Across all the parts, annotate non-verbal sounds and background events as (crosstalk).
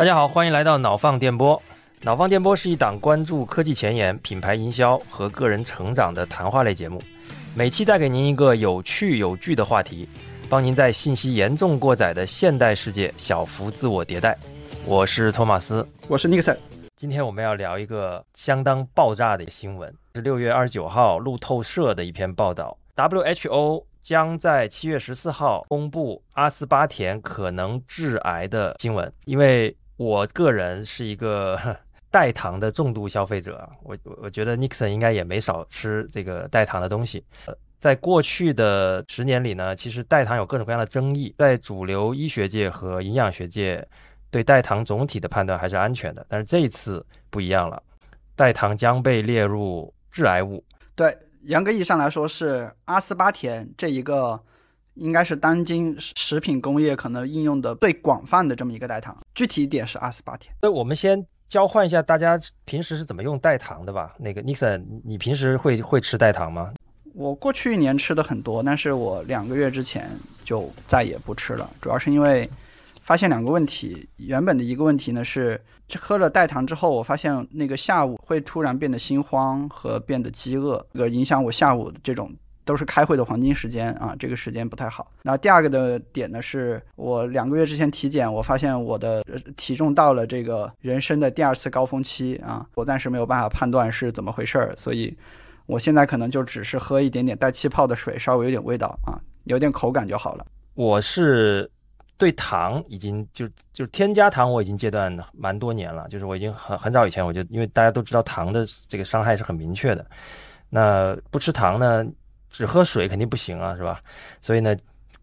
大家好，欢迎来到脑放电波。脑放电波是一档关注科技前沿、品牌营销和个人成长的谈话类节目，每期带给您一个有趣有据的话题，帮您在信息严重过载的现代世界小幅自我迭代。我是托马斯，我是尼克森。今天我们要聊一个相当爆炸的新闻，是六月二十九号路透社的一篇报道：WHO 将在七月十四号公布阿斯巴甜可能致癌的新闻。因为我个人是一个 (laughs) 代糖的重度消费者，我我觉得 Nixon 应该也没少吃这个代糖的东西。在过去的十年里呢，其实代糖有各种各样的争议，在主流医学界和营养学界。对代糖总体的判断还是安全的，但是这一次不一样了，代糖将被列入致癌物。对，严格意义上来说是阿斯巴甜这一个，应该是当今食品工业可能应用的最广泛的这么一个代糖。具体一点是阿斯巴甜。那我们先交换一下，大家平时是怎么用代糖的吧？那个 Nixon，你平时会会吃代糖吗？我过去一年吃的很多，但是我两个月之前就再也不吃了，主要是因为。发现两个问题，原本的一个问题呢是，喝了代糖之后，我发现那个下午会突然变得心慌和变得饥饿，这个，影响我下午这种都是开会的黄金时间啊，这个时间不太好。那第二个的点呢，是我两个月之前体检，我发现我的体重到了这个人生的第二次高峰期啊，我暂时没有办法判断是怎么回事儿，所以我现在可能就只是喝一点点带气泡的水，稍微有点味道啊，有点口感就好了。我是。对糖已经就就添加糖，我已经戒断蛮多年了。就是我已经很很早以前，我就因为大家都知道糖的这个伤害是很明确的。那不吃糖呢，只喝水肯定不行啊，是吧？所以呢，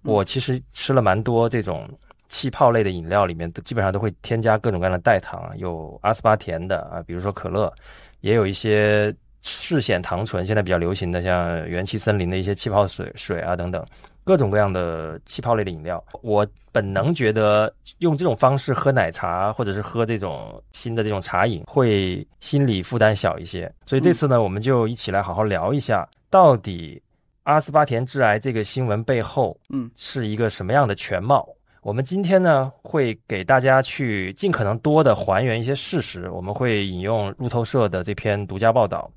我其实吃了蛮多这种气泡类的饮料，里面都基本上都会添加各种各样的代糖，有阿斯巴甜的啊，比如说可乐，也有一些嗜酰糖醇，现在比较流行的，像元气森林的一些气泡水水啊等等。各种各样的气泡类的饮料，我本能觉得用这种方式喝奶茶或者是喝这种新的这种茶饮会心理负担小一些。所以这次呢，我们就一起来好好聊一下，到底阿斯巴甜致癌这个新闻背后，嗯，是一个什么样的全貌？我们今天呢，会给大家去尽可能多的还原一些事实。我们会引用路透社的这篇独家报道，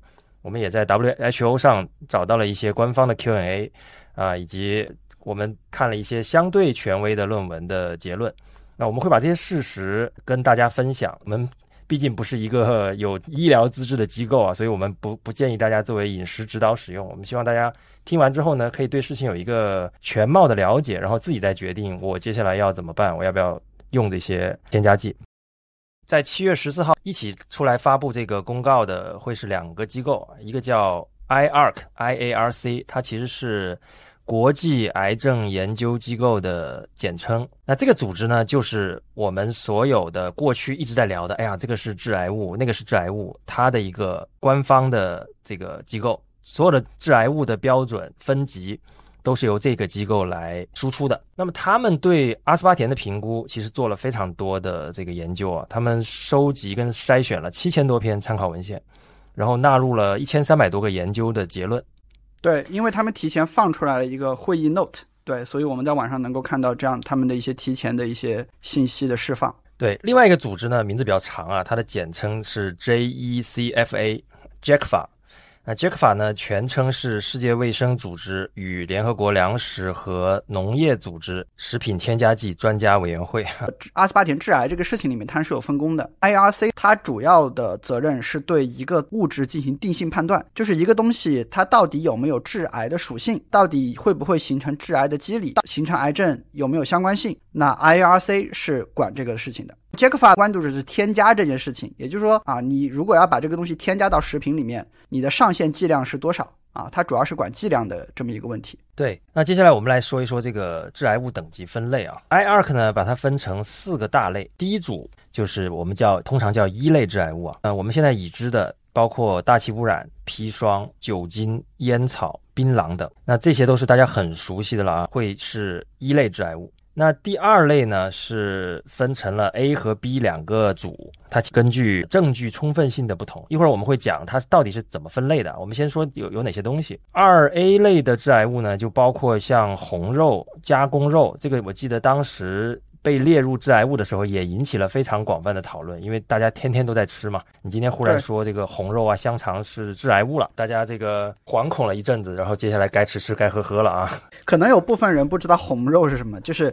我们也在 WHO 上找到了一些官方的 Q&A。啊，以及我们看了一些相对权威的论文的结论，那我们会把这些事实跟大家分享。我们毕竟不是一个 (laughs) 有医疗资质的机构啊，所以我们不不建议大家作为饮食指导使用。我们希望大家听完之后呢，可以对事情有一个全貌的了解，然后自己再决定我接下来要怎么办，我要不要用这些添加剂。在七月十四号一起出来发布这个公告的会是两个机构，一个叫。IARC，IARC，它其实是国际癌症研究机构的简称。那这个组织呢，就是我们所有的过去一直在聊的，哎呀，这个是致癌物，那个是致癌物，它的一个官方的这个机构，所有的致癌物的标准分级都是由这个机构来输出的。那么他们对阿斯巴甜的评估，其实做了非常多的这个研究啊，他们收集跟筛选了七千多篇参考文献。然后纳入了一千三百多个研究的结论，对，因为他们提前放出来了一个会议 note，对，所以我们在网上能够看到这样他们的一些提前的一些信息的释放。对，另外一个组织呢，名字比较长啊，它的简称是 JECFA，JECFA。那 j 克法呢？全称是世界卫生组织与联合国粮食和农业组织食品添加剂专家委员会。(laughs) 阿斯巴甜致癌这个事情里面，它是有分工的。IRC 它主要的责任是对一个物质进行定性判断，就是一个东西它到底有没有致癌的属性，到底会不会形成致癌的机理，形成癌症有没有相关性？那 IRC 是管这个事情的。杰克法关注的是添加这件事情，也就是说啊，你如果要把这个东西添加到食品里面，你的上限剂量是多少啊？它主要是管剂量的这么一个问题。对，那接下来我们来说一说这个致癌物等级分类啊。IARC 呢，把它分成四个大类，第一组就是我们叫通常叫一类致癌物啊。呃，我们现在已知的包括大气污染、砒霜、酒精、烟草、槟榔等，那这些都是大家很熟悉的了啊，会是一类致癌物。那第二类呢，是分成了 A 和 B 两个组，它根据证据充分性的不同，一会儿我们会讲它到底是怎么分类的。我们先说有有哪些东西。二 A 类的致癌物呢，就包括像红肉、加工肉，这个我记得当时被列入致癌物的时候，也引起了非常广泛的讨论，因为大家天天都在吃嘛。你今天忽然说这个红肉啊、香肠是致癌物了，大家这个惶恐了一阵子，然后接下来该吃吃该喝喝了啊。(laughs) 可能有部分人不知道红肉是什么，就是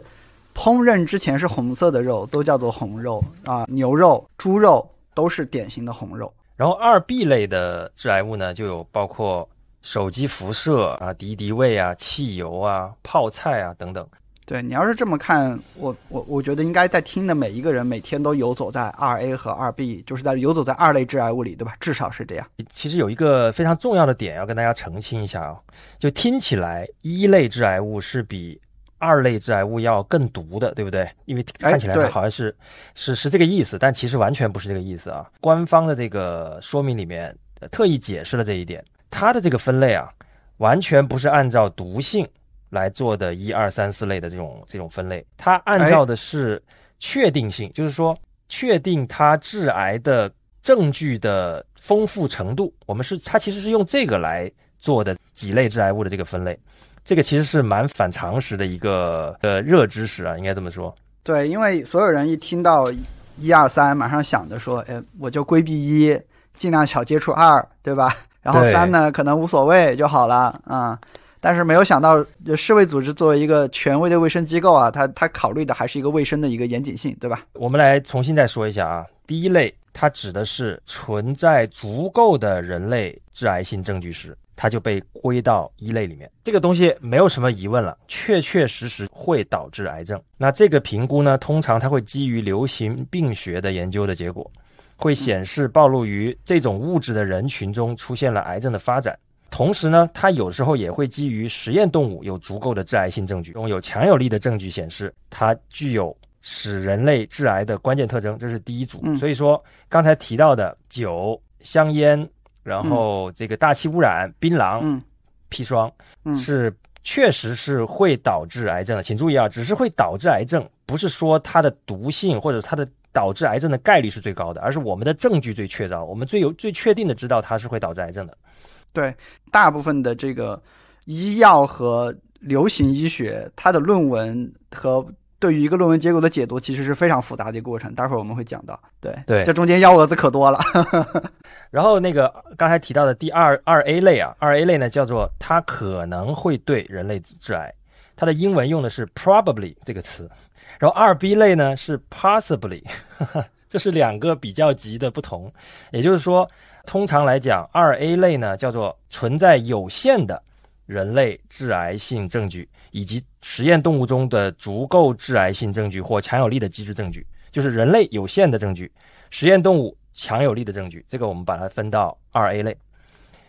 烹饪之前是红色的肉都叫做红肉啊，牛肉、猪肉都是典型的红肉。然后二 B 类的致癌物呢，就有包括手机辐射啊、敌敌畏啊、汽油啊、泡菜啊等等。对你要是这么看，我我我觉得应该在听的每一个人每天都游走在二 A 和二 B，就是在游走在二类致癌物里，对吧？至少是这样。其实有一个非常重要的点要跟大家澄清一下啊，就听起来一类致癌物是比二类致癌物要更毒的，对不对？因为哎看起来它好像是、是是这个意思，但其实完全不是这个意思啊。官方的这个说明里面、呃特意解释了这一点，它的这个分类啊，完全不是按照毒性来做的一二三四类的这种这种分类，它按照的是确定性，就是说确定它致癌的证据的丰富程度。我们是它其实是用这个来做的几类致癌物的这个分类，这个其实是蛮反常识的一个呃热知识啊，应该这么说。对，因为所有人一听到一二三，马上想着说，哎，我就规避一，尽量少接触二，对吧？然后三呢，可能无所谓就好了啊、但是没有想到，世卫组织作为一个权威的卫生机构啊，它它考虑的还是一个卫生的一个严谨性，对吧？我们来重新再说一下啊，第一类它指的是存在足够的人类致癌性证据时，它就被归到一类里面。这个东西没有什么疑问了，确确实实会导致癌症。那这个评估呢，通常它会基于流行病学的研究的结果，会显示暴露于这种物质的人群中出现了癌症的发展。同时呢，它有时候也会基于实验动物有足够的致癌性证据，拥有强有力的证据显示它具有使人类致癌的关键特征，这是第一组。嗯所以说，刚才提到的酒、香烟，然后这个大气污染、槟榔、嗯砒霜，嗯是确实是会导致癌症的。请注意啊，只是会导致癌症，不是说它的毒性或者它的导致癌症的概率是最高的，而是我们的证据最确凿，我们最有最确定的知道它是会导致癌症的。对，大部分的这个医药和流行医学，它的论文和对于一个论文结果的解读，其实是非常复杂的一个过程。待会儿我们会讲到。对对这中间幺蛾子可多了。然后那个刚才提到的第二二 A 类啊，二 A 类呢叫做它可能会对人类致癌，它的英文用的是 probably 这个词，然后二 B 类呢是 possibly，(laughs) 这是两个比较级的不同，也就是说，通常来讲，二 A 类呢叫做存在有限的人类致癌性证据，以及实验动物中的足够致癌性证据或强有力的机制证据，就是人类有限的证据，实验动物强有力的证据，这个我们把它分到二 A 类。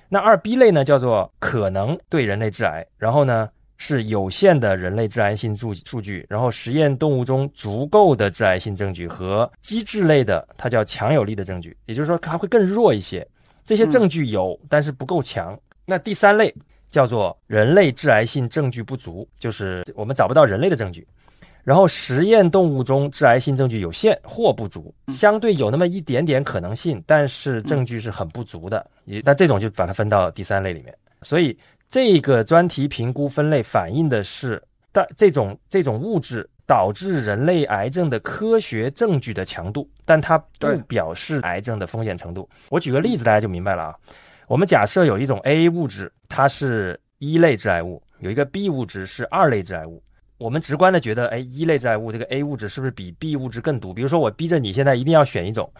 那二 B 类呢，叫做可能对人类致癌，然后呢是有限的人类致癌性数数据，然后实验动物中足够的致癌性证据和机制类的，它叫强有力的证据，也就是说它会更弱一些。这些证据有，但是不够强。那第三类叫做人类致癌性证据不足，就是我们找不到人类的证据。然后实验动物中致癌性证据有限或不足，相对有那么一点点可能性，但是证据是很不足的。也那这种就把它分到第三类里面。所以这个专题评估分类反映的是，但这种这种物质导致人类癌症的科学证据的强度，但它不表示癌症的风险程度。我举个例子，大家就明白了啊。我们假设有一种 A 物质，它是一类致癌物，有一个 B 物质是二类致癌物。我们直观的觉得，哎，一类致癌物这个 A 物质是不是比 B 物质更毒？比如说，我逼着你现在一定要选一种，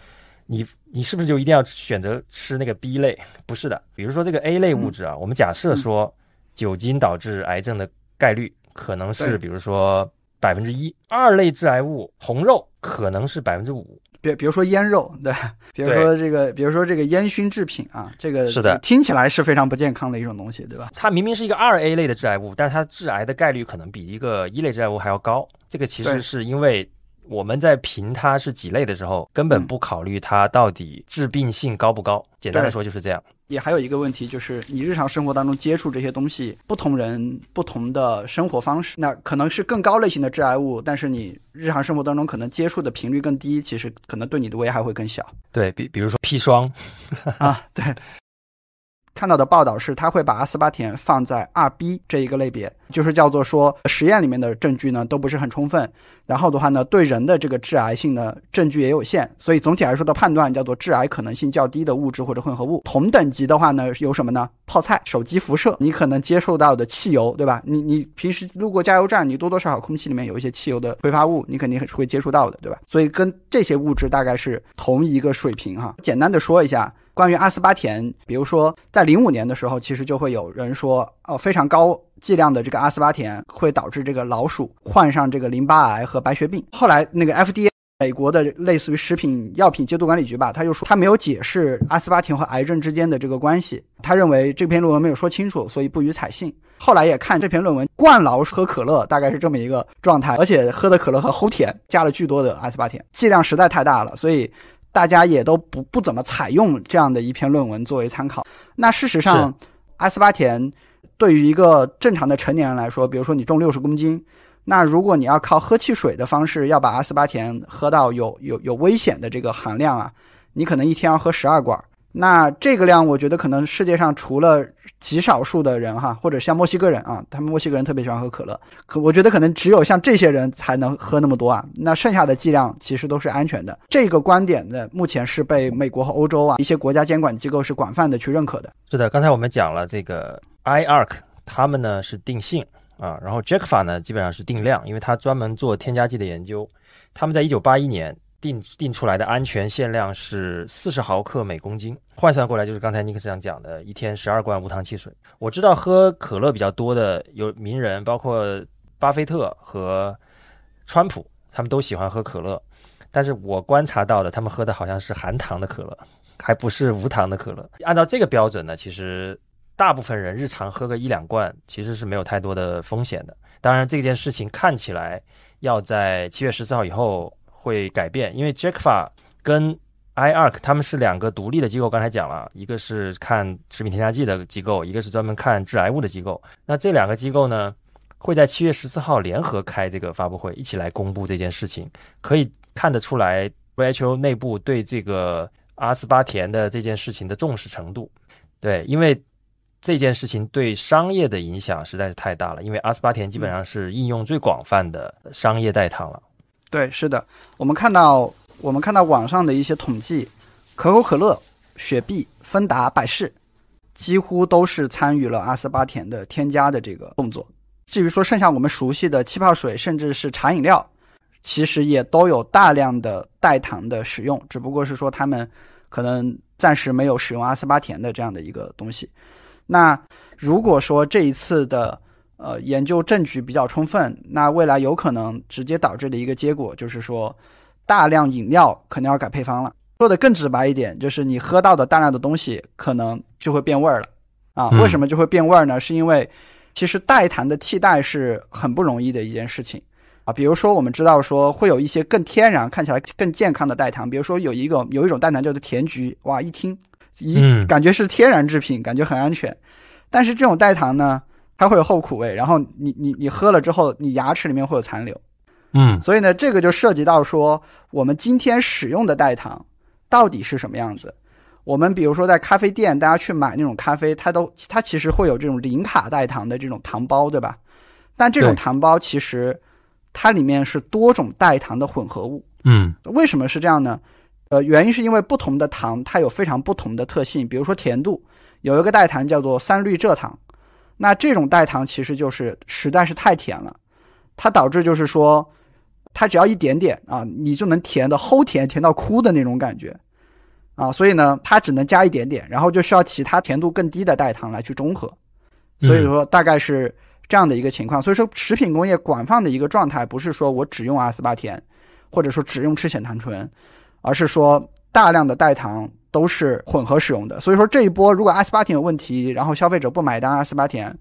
你你是不是就一定要选择吃那个 B 类？(laughs) 不是的。比如说这个 A 类物质啊，我们假设说酒精导致癌症的概率可能是比如说百分之一，二类致癌物红肉可能是百分之五。比比如说腌肉，对，比如说这个，比如说这个烟熏制品啊，这个是的听起来是非常不健康的一种东西，对吧？它明明是一个二 A 类的致癌物，但是它致癌的概率可能比一个一类致癌物还要高。这个其实是因为我们在评它是几类的时候，根本嗯不考虑它到底致病性高不高。简单来说就是这样。也还有一个问题就是，你日常生活当中接触这些东西，不同人不同的生活方式，那可能是更高类型的致癌物，但是你日常生活当中可能接触的频率更低，其实可能对你的危害会更小对比，比如说砒霜，(laughs) 啊。对，看到的报道是，他会把阿斯巴甜放在二 B 这一个类别，就是叫做说实验里面的证据呢都不是很充分，然后的话呢，对人的这个致癌性的证据也有限，所以总体来说的判断叫做致癌可能性较低的物质或者混合物。同等级的话呢，有什么呢？泡菜、手机辐射，你可能接受到的汽油，对吧？你你平时路过加油站，你多多少少空气里面有一些汽油的挥发物，你肯定会接触到的，对吧？所以跟这些物质大概是同一个水平哈。简单的说一下。关于阿斯巴甜，比如说在零五年的时候，其实就会有人说，哦，非常高剂量的这个阿斯巴甜会导致这个老鼠患上这个淋巴癌和白血病。后来那个 FDA 美国的类似于食品药品监督管理局吧，他就说他没有解释阿斯巴甜和癌症之间的这个关系，他认为这篇论文没有说清楚，所以不予采信。后来也看这篇论文，灌老鼠喝可乐大概是这么一个状态，而且喝的可乐和齁甜，加了巨多的阿斯巴甜，剂量实在太大了，所以。大家也都不不怎么采用这样的一篇论文作为参考。那事实上，阿斯巴甜对于一个正常的成年人来说，比如说你重六十公斤，那如果你要靠喝汽水的方式要把阿斯巴甜喝到有有有危险的这个含量啊，你可能一天要喝十二罐。那这个量，我觉得可能世界上除了极少数的人哈，或者像墨西哥人啊，他们墨西哥人特别喜欢喝可乐，可我觉得可能只有像这些人才能喝那么多啊。那剩下的剂量其实都是安全的。这个观点呢，目前是被美国和欧洲啊一些国家监管机构是广泛的去认可的。是的，刚才我们讲了这个 IARC，他们呢是定性啊，然后 JACFA 呢基本上是定量，因为它专门做添加剂的研究。他们在一九八一年。定定出来的安全限量是四十毫克每公斤，换算过来就是刚才尼克斯讲的，一天十二罐无糖汽水。我知道喝可乐比较多的有名人，包括巴菲特和川普，他们都喜欢喝可乐。但是我观察到的，他们喝的好像是含糖的可乐，还不是无糖的可乐。按照这个标准呢，其实大部分人日常喝个一两罐，其实是没有太多的风险的。当然，这件事情看起来要在七月十四号以后。会改变，因为 JACFA 跟 IARC 他们是两个独立的机构。刚才讲了一个是看食品添加剂的机构，一个是专门看致癌物的机构。那这两个机构呢，会在七月十四号联合开这个发布会，一起来公布这件事情。可以看得出来，WHO 内部对这个阿斯巴甜的这件事情的重视程度。对，因为这件事情对商业的影响实在是太大了，因为阿斯巴甜基本上是应用最广泛的商业代糖了。对，是的，我们看到，我们看到网上的一些统计，可口可乐、雪碧、芬达、百事，几乎都是参与了阿斯巴甜的添加的这个动作。至于说剩下我们熟悉的气泡水，甚至是茶饮料，其实也都有大量的代糖的使用，只不过是说他们可能暂时没有使用阿斯巴甜的这样的一个东西。那如果说这一次的。呃，研究证据比较充分，那未来有可能直接导致的一个结果就是说，大量饮料可能要改配方了。说的更直白一点，就是你喝到的大量的东西可能就会变味儿了。啊，为什么就会变味儿呢？是因为其实代糖的替代是很不容易的一件事情啊。比如说，我们知道说会有一些更天然、看起来更健康的代糖，比如说有一个有一种代糖叫做甜菊，哇，一听一感觉是天然制品，感觉很安全。但是这种代糖呢？它会有后苦味，然后你你你喝了之后，你牙齿里面会有残留，嗯，所以呢，这个就涉及到说，我们今天使用的代糖到底是什么样子？我们比如说在咖啡店，大家去买那种咖啡，它都它其实会有这种零卡代糖的这种糖包，对吧？但这种糖包其实它里面是多种代糖的混合物，嗯，为什么是这样呢？呃，原因是因为不同的糖它有非常不同的特性，比如说甜度，有一个代糖叫做三氯蔗糖。那这种代糖其实就是实在是太甜了，它导致就是说，它只要一点点啊，你就能甜的齁甜，甜到哭的那种感觉，啊，所以呢，它只能加一点点，然后就需要其他甜度更低的代糖来去中和，所以说大概是这样的一个情况。所以说，食品工业广泛的一个状态不是说我只用阿斯巴甜，或者说只用赤藓糖醇，而是说大量的代糖。都是混合使用的，所以说这一波如果阿斯巴甜有问题，然后消费者不买单阿斯巴甜，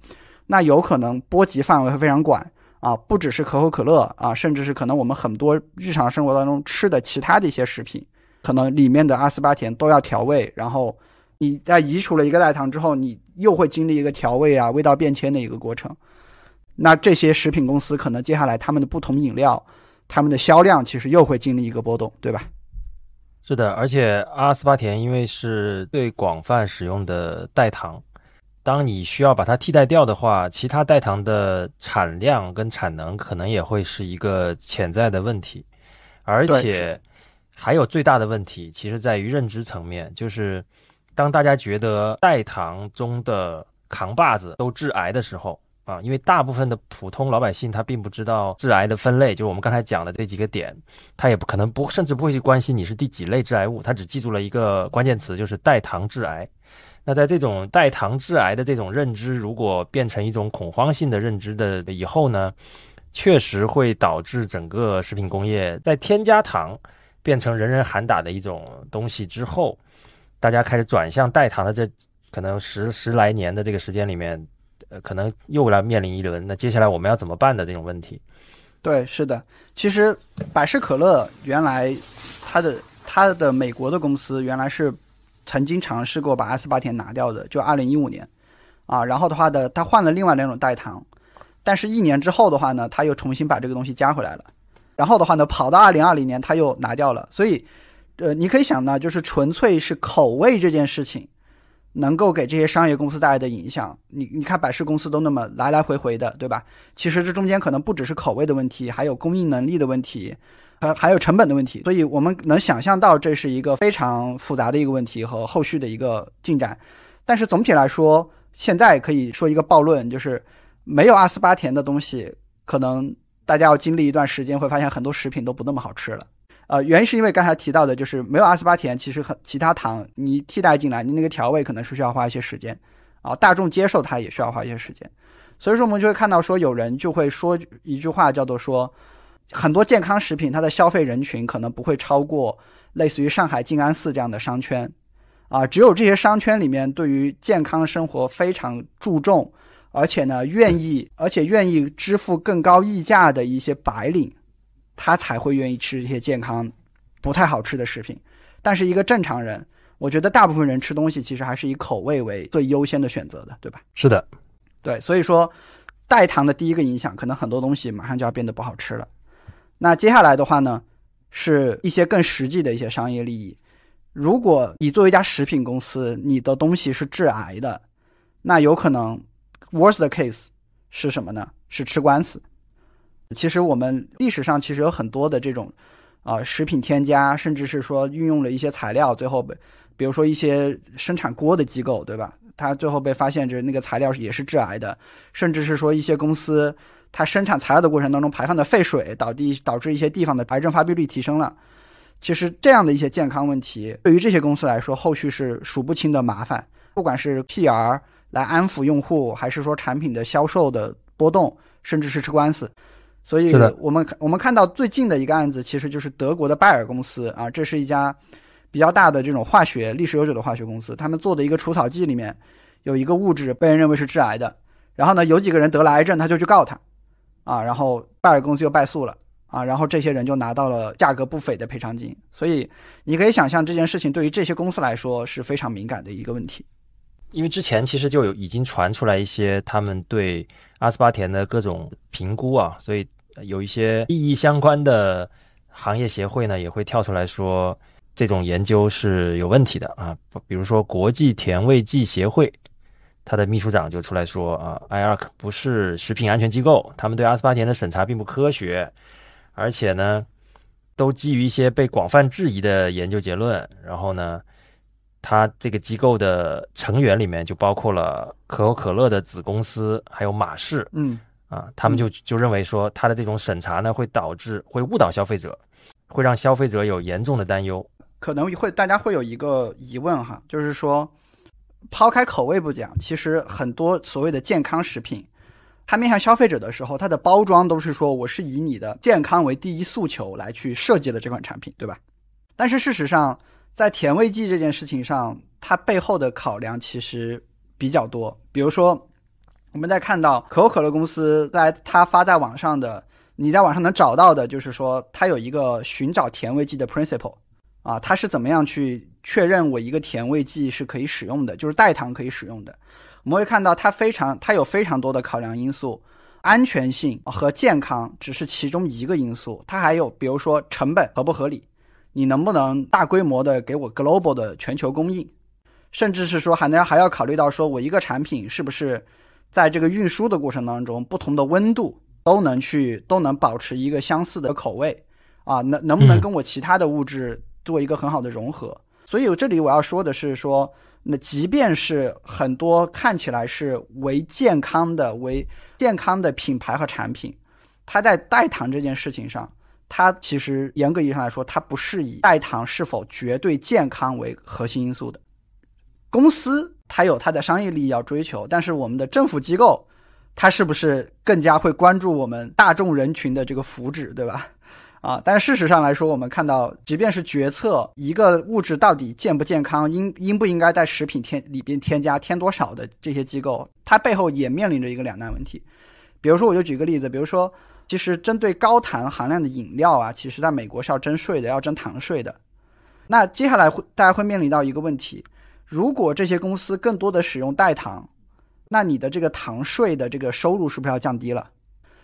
那有可能波及范围会非常广啊，不只是可口可乐啊，甚至是可能我们很多日常生活当中吃的其他的一些食品，可能里面的阿斯巴甜都要调味，然后你在移除了一个代糖之后，你又会经历一个调味啊、味道变迁的一个过程，那这些食品公司可能接下来他们的不同饮料，他们的销量其实又会经历一个波动，对吧？是的，而且阿斯巴甜因为是最广泛使用的代糖，当你需要把它替代掉的话，其他代糖的产量跟产能可能也会是一个潜在的问题，而且还有最大的问题，其实在于认知层面，就是当大家觉得代糖中的扛把子都致癌的时候。啊，因为大部分的普通老百姓他并不知道致癌的分类，就是我们刚才讲的这几个点，他也不可能不甚至不会去关心你是第几类致癌物，他只记住了一个关键词，就是代糖致癌。那在这种代糖致癌的这种认知，如果变成一种恐慌性的认知的以后呢，确实会导致整个食品工业在添加糖变成人人喊打的一种东西之后，大家开始转向代糖的这可能十十来年的这个时间里面。呃，可能又来面临一轮，那接下来我们要怎么办的这种问题？对，是的，其实百事可乐原来它的它的美国的公司原来是曾经尝试过把阿斯巴甜拿掉的，就二零一五年啊，然后的话呢，它换了另外两种代糖，但是一年之后的话呢，它又重新把这个东西加回来了，然后的话呢，跑到二零二零年它又拿掉了，所以呃，你可以想呢，就是纯粹是口味这件事情。能够给这些商业公司带来的影响，你你看百事公司都那么来来回回的，对吧？其实这中间可能不只是口味的问题，还有供应能力的问题，呃，还有成本的问题。所以我们能想象到这是一个非常复杂的一个问题和后续的一个进展。但是总体来说，现在可以说一个暴论，就是没有阿斯巴甜的东西，可能大家要经历一段时间，会发现很多食品都不那么好吃了。呃，原因是因为刚才提到的，就是没有阿斯巴甜，其实很其他糖你替代进来，你那个调味可能是需要花一些时间，啊，大众接受它也需要花一些时间，所以说我们就会看到说有人就会说一句话叫做说，很多健康食品它的消费人群可能不会超过类似于上海静安寺这样的商圈，啊，只有这些商圈里面对于健康生活非常注重，而且呢愿意而且愿意支付更高溢价的一些白领。他才会愿意吃这些健康、不太好吃的食品，但是一个正常人，我觉得大部分人吃东西其实还是以口味为最优先的选择的，对吧？是的，对，所以说代糖的第一个影响，可能很多东西马上就要变得不好吃了。那接下来的话呢，是一些更实际的一些商业利益。如果你作为一家食品公司，你的东西是致癌的，那有可能 worst case 是什么呢？是吃官司。其实我们历史上其实有很多的这种，啊，食品添加，甚至是说运用了一些材料，最后被，比如说一些生产锅的机构，对吧？它最后被发现，这那个材料也是致癌的，甚至是说一些公司，它生产材料的过程当中排放的废水，导地导致一些地方的癌症发病率提升了。其实这样的一些健康问题，对于这些公司来说，后续是数不清的麻烦，不管是 PR 来安抚用户，还是说产品的销售的波动，甚至是吃官司。所以，我们我们看到最近的一个案子，其实就是德国的拜耳公司啊，这是一家比较大的这种化学历史悠久的化学公司。他们做的一个除草剂里面有一个物质被人认为是致癌的，然后呢，有几个人得了癌症，他就去告他，啊，然后拜耳公司又败诉了，啊，然后这些人就拿到了价格不菲的赔偿金。所以你可以想象这件事情对于这些公司来说是非常敏感的一个问题。因为之前其实就有已经传出来一些他们对阿斯巴甜的各种评估啊，所以。有一些利益相关的行业协会呢，也会跳出来说这种研究是有问题的啊。比如说国际甜味剂协会，他的秘书长就出来说啊，IARC 不是食品安全机构，他们对阿斯巴甜的审查并不科学，而且呢，都基于一些被广泛质疑的研究结论。然后呢，他这个机构的成员里面就包括了可口可乐的子公司，还有马氏，嗯。啊，他们就就认为说，他的这种审查呢，会导致会误导消费者，会让消费者有严重的担忧。可能会大家会有一个疑问哈，就是说，抛开口味不讲，其实很多所谓的健康食品，它面向消费者的时候，它的包装都是说我是以你的健康为第一诉求来去设计的这款产品，对吧？但是事实上，在甜味剂这件事情上，它背后的考量其实比较多，比如说。我们在看到可口可乐公司在它发在网上的，你在网上能找到的，就是说它有一个寻找甜味剂的 principle，啊，它是怎么样去确认我一个甜味剂是可以使用的，就是代糖可以使用的。我们会看到它非常，它有非常多的考量因素，安全性和健康只是其中一个因素，它还有比如说成本合不合理，你能不能大规模的给我 global 的全球供应。甚至是说还能还要考虑到说我一个产品是不是在这个运输的过程当中，不同的温度都能去都能保持一个相似的口味啊，能能不能跟我其他的物质做一个很好的融合？所以这里我要说的是说，那即便是很多看起来是为健康的、为健康的品牌和产品，它在代糖这件事情上，它其实严格意义上来说，它不是以代糖是否绝对健康为核心因素的。公司它有它的商业利益要追求，但是我们的政府机构，它是不是更加会关注我们大众人群的这个福祉，对吧？啊，但事实上来说，我们看到，即便是决策一个物质到底健不健康，应应不应该在食品添里边添加添多少的这些机构，它背后也面临着一个两难问题。比如说，我就举个例子，比如说，其实针对高糖含量的饮料啊，其实在美国是要征税的，要征糖税的。那接下来会大家会面临到一个问题。如果这些公司更多的使用代糖，那你的这个糖税的这个收入是不是要降低了？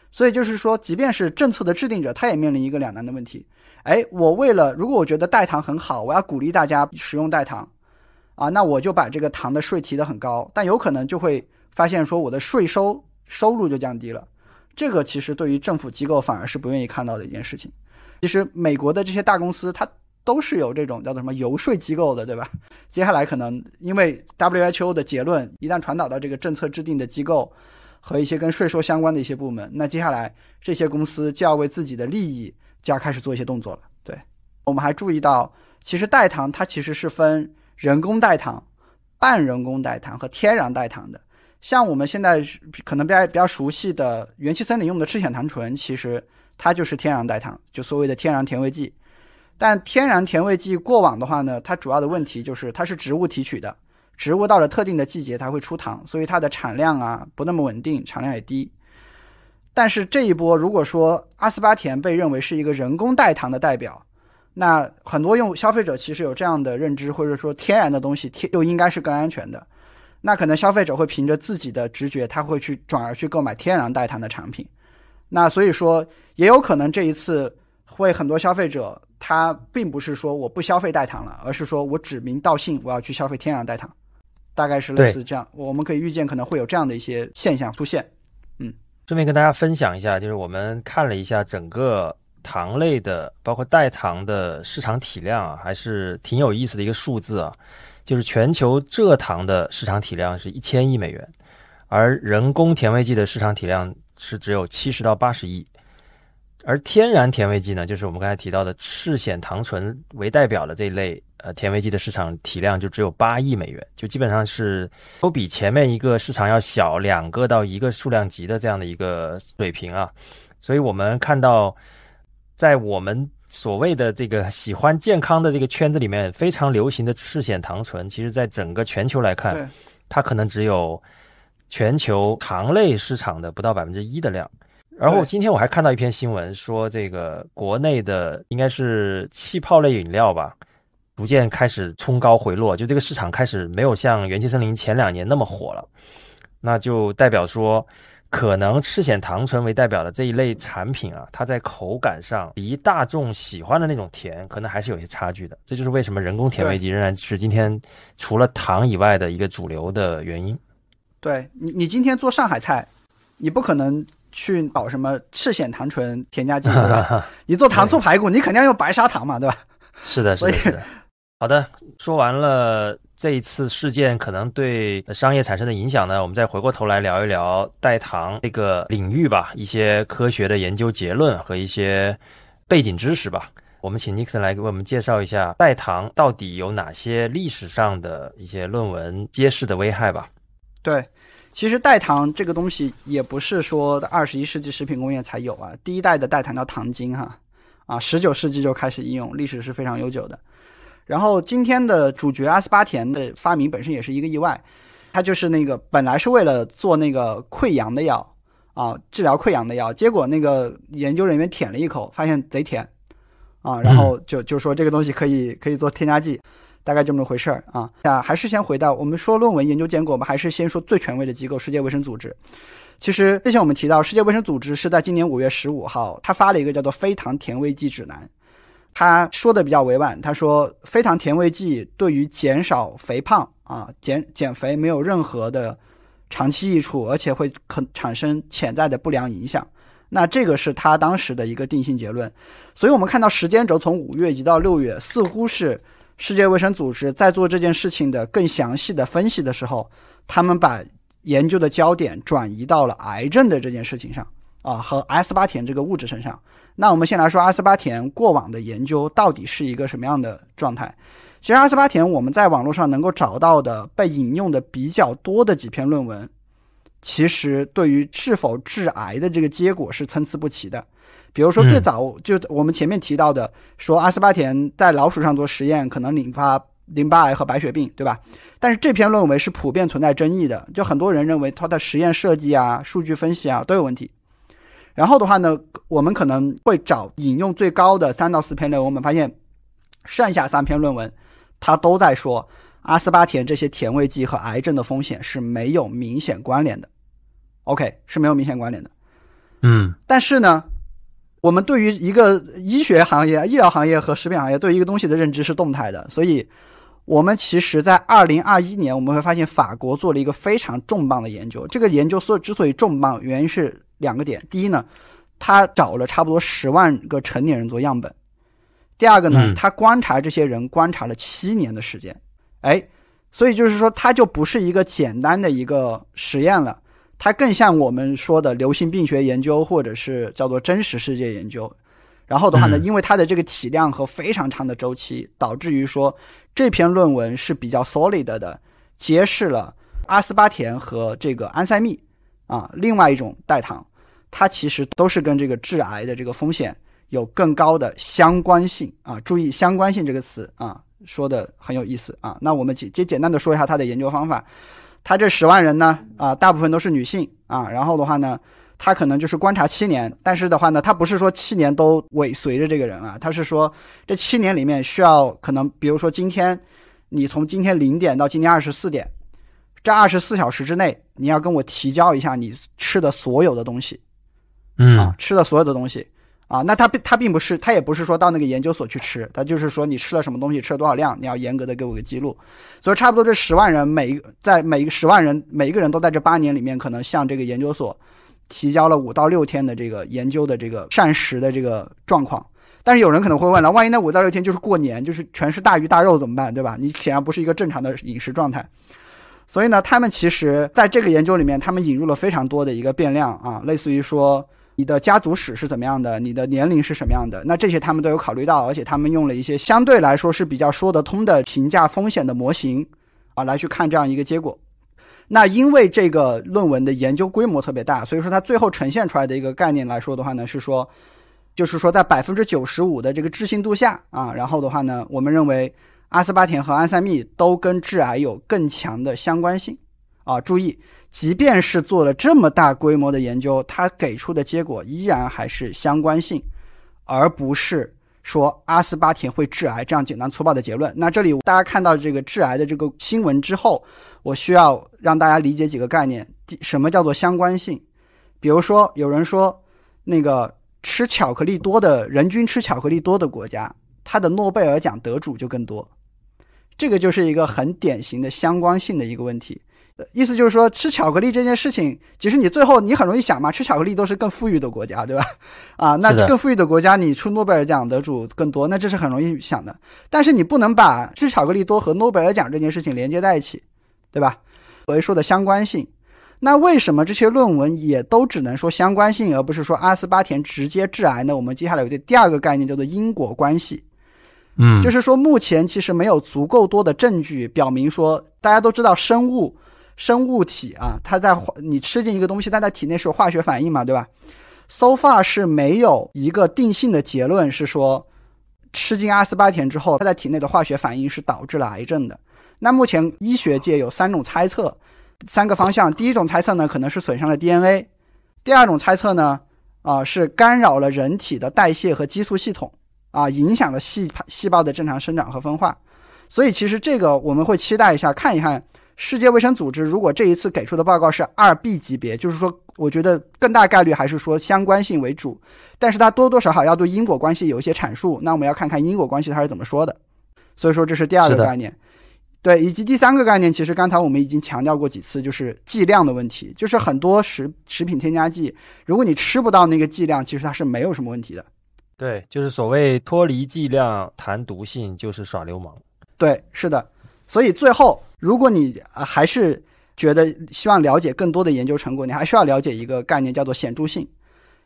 所以就是说，即便是政策的制定者，他也面临一个两难的问题。哎，我为了如果我觉得代糖很好，我要鼓励大家使用代糖，啊，那我就把这个糖的税提得很高，但有可能就会发现说我的税收收入就降低了。这个其实对于政府机构反而是不愿意看到的一件事情。其实美国的这些大公司，它。都是有这种叫做什么游说机构的，对吧？接下来可能因为 WHO 的结论一旦传导到这个政策制定的机构和一些跟税收相关的一些部门，那接下来这些公司就要为自己的利益就要开始做一些动作了。对，我们还注意到，其实代糖它其实是分人工代糖、半人工代糖和天然代糖的。像我们现在可能比较比较熟悉的元气森林用的赤藓糖醇，其实它就是天然代糖，就所谓的天然甜味剂。但天然甜味剂过往的话呢，它主要的问题就是它是植物提取的，植物到了特定的季节它会出糖，所以它的产量啊不那么稳定，产量也低。但是这一波如果说阿斯巴甜被认为是一个人工代糖的代表，那很多用消费者其实有这样的认知，或者说天然的东西天就应该是更安全的，那可能消费者会凭着自己的直觉，他会去转而去购买天然代糖的产品。那所以说也有可能这一次会很多消费者。他并不是说我不消费代糖了，而是说我指名道姓我要去消费天然代糖，大概是类似这样。我们可以预见可能会有这样的一些现象出现。嗯，顺便跟大家分享一下，就是我们看了一下整个糖类的，包括代糖的市场体量啊，还是挺有意思的一个数字啊。就是全球蔗糖的市场体量是一千亿美元，而人工甜味剂的市场体量是只有七十到八十亿。而天然甜味剂呢，就是我们刚才提到的赤藓糖醇为代表的这一类呃甜味剂的市场体量就只有八亿美元，就基本上是都比前面一个市场要小两个到一个数量级的这样的一个水平啊。所以我们看到，在我们所谓的这个喜欢健康的这个圈子里面，非常流行的赤藓糖醇，其实在整个全球来看，它可能只有全球糖类市场的不到百分之一的量。然后今天我还看到一篇新闻，说这个国内的应该是气泡类饮料吧，逐渐开始冲高回落，就这个市场开始没有像元气森林前两年那么火了，那就代表说，可能赤藓糖醇为代表的这一类产品啊，它在口感上离大众喜欢的那种甜，可能还是有些差距的。这就是为什么人工甜味剂仍然是今天除了糖以外的一个主流的原因。对你，你今天做上海菜，你不可能。去搞什么赤藓糖醇添加剂，对吧？(laughs) 你做糖醋排骨，你肯定要用白砂糖嘛，对吧？是的，是的。好的，说完了这一次事件可能对商业产生的影响呢，我们再回过头来聊一聊代糖这个领域吧，一些科学的研究结论和一些背景知识吧。我们请尼克森来给我们介绍一下代糖到底有哪些历史上的一些论文揭示的危害吧。对。其实代糖这个东西也不是说二十一世纪食品工业才有啊，第一代的代糖叫糖精哈，啊，十九世纪就开始应用，历史是非常悠久的。然后今天的主角阿斯巴甜的发明本身也是一个意外，它就是那个本来是为了做那个溃疡的药啊，治疗溃疡的药，结果那个研究人员舔了一口，发现贼甜，啊，然后就就说这个东西可以可以做添加剂。大概这么回事儿啊，啊，还是先回到我们说论文研究结果，我们还是先说最权威的机构——世界卫生组织。其实之前我们提到，世界卫生组织是在今年五月十五号，他发了一个叫做《非糖甜味剂指南》。他说的比较委婉，他说非糖甜味剂对于减少肥胖啊，减减肥没有任何的长期益处，而且会可产生潜在的不良影响。那这个是他当时的一个定性结论。所以我们看到时间轴从五月移到六月，似乎是世界卫生组织在做这件事情的更详细的分析的时候，他们把研究的焦点转移到了癌症的这件事情上啊，和阿斯巴甜这个物质身上。那我们先来说阿斯巴甜过往的研究到底是一个什么样的状态？其实阿斯巴甜我们在网络上能够找到的被引用的比较多的几篇论文，其实对于是否致癌的这个结果是参差不齐的。比如说最早就我们前面提到的，说阿斯巴甜在老鼠上做实验可能引发淋巴癌和白血病，对吧？但是这篇论文是普遍存在争议的，就很多人认为它的实验设计啊、数据分析啊都有问题。然后的话呢，我们可能会找引用最高的三到四篇论文，我们发现剩下三篇论文，它都在说阿斯巴甜这些甜味剂和癌症的风险是没有明显关联的。OK，是没有明显关联的。嗯，但是呢，我们对于一个医学行业、医疗行业和食品行业对于一个东西的认知是动态的，所以我们其实在二零二一年，我们会发现法国做了一个非常重磅的研究。这个研究所之所以重磅，原因是。两个点，第一呢，他找了差不多十万个成年人做样本；第二个呢，他观察这些人观察了七年的时间，哎，所以就是说，它就不是一个简单的一个实验了，它更像我们说的流行病学研究，或者是叫做真实世界研究。然后的话呢，因为它的这个体量和非常长的周期，导致于说这篇论文是比较 solid 的，揭示了阿斯巴甜和这个安赛蜜。啊，另外一种代糖，它其实都是跟这个致癌的这个风险有更高的相关性啊。注意“相关性”这个词啊，说的很有意思啊。那我们简简简单的说一下它的研究方法。他这十万人呢，啊，大部分都是女性啊。然后的话呢，他可能就是观察七年，但是的话呢，他不是说七年都尾随着这个人啊，他是说这七年里面需要可能，比如说今天，你从今天零点到今天二十四点。这二十四小时之内，你要跟我提交一下你吃的所有的东西，嗯啊，吃的所有的东西啊。那他并他并不是，他也不是说到那个研究所去吃，他就是说你吃了什么东西，吃了多少量，你要严格的给我个记录。所以差不多这十万人，每一个在每一个十万人，每一个人都在这八年里面，可能向这个研究所提交了五到六天的这个研究的这个膳食的这个状况。但是有人可能会问了，万一那五到六天就是过年，就是全是大鱼大肉怎么办，对吧？你显然不是一个正常的饮食状态。所以呢，他们其实在这个研究里面，他们引入了非常多的一个变量啊，类似于说你的家族史是怎么样的，你的年龄是什么样的，那这些他们都有考虑到，而且他们用了一些相对来说是比较说得通的评价风险的模型啊，来去看这样一个结果。那因为这个论文的研究规模特别大，所以说它最后呈现出来的一个概念来说的话呢，是说，就是说在百分之九十五的这个置信度下啊，然后的话呢，我们认为。阿斯巴甜和安赛蜜都跟致癌有更强的相关性，啊，注意，即便是做了这么大规模的研究，它给出的结果依然还是相关性，而不是说阿斯巴甜会致癌这样简单粗暴的结论。那这里大家看到这个致癌的这个新闻之后，我需要让大家理解几个概念：什么叫做相关性？比如说，有人说，那个吃巧克力多的人均吃巧克力多的国家，它的诺贝尔奖得主就更多。这个就是一个很典型的相关性的一个问题，意思就是说，吃巧克力这件事情，其实你最后你很容易想嘛，吃巧克力都是更富裕的国家，对吧？(laughs) 啊，那更富裕的国家，你出诺贝尔奖得主更多，那这是很容易想的。但是你不能把吃巧克力多和诺贝尔奖这件事情连接在一起，对吧？所谓说的相关性，那为什么这些论文也都只能说相关性，而不是说阿斯巴甜直接致癌呢？我们接下来有个第二个概念叫做因果关系。嗯，就是说，目前其实没有足够多的证据表明说，大家都知道生物生物体啊，它在你吃进一个东西，它在体内是有化学反应嘛，对吧？So far 是没有一个定性的结论是说，吃进阿斯巴甜之后，它在体内的化学反应是导致了癌症的。那目前医学界有三种猜测，三个方向。第一种猜测呢，可能是损伤了 DNA；第二种猜测呢，啊是干扰了人体的代谢和激素系统。啊，影响了细细胞的正常生长和分化，所以其实这个我们会期待一下，看一看世界卫生组织如果这一次给出的报告是二 B 级别，就是说，我觉得更大概率还是说相关性为主，但是它多多少少要对因果关系有一些阐述，那我们要看看因果关系它是怎么说的。所以说这是第二个概念。对，以及第三个概念，其实刚才我们已经强调过几次，就是剂量的问题。就是很多食食品添加剂，如果你吃不到那个剂量，其实它是没有什么问题的。对，就是所谓脱离剂量谈毒性，就是耍流氓。对，是的。所以最后，如果你还是觉得希望了解更多的研究成果，你还需要了解一个概念，叫做显著性。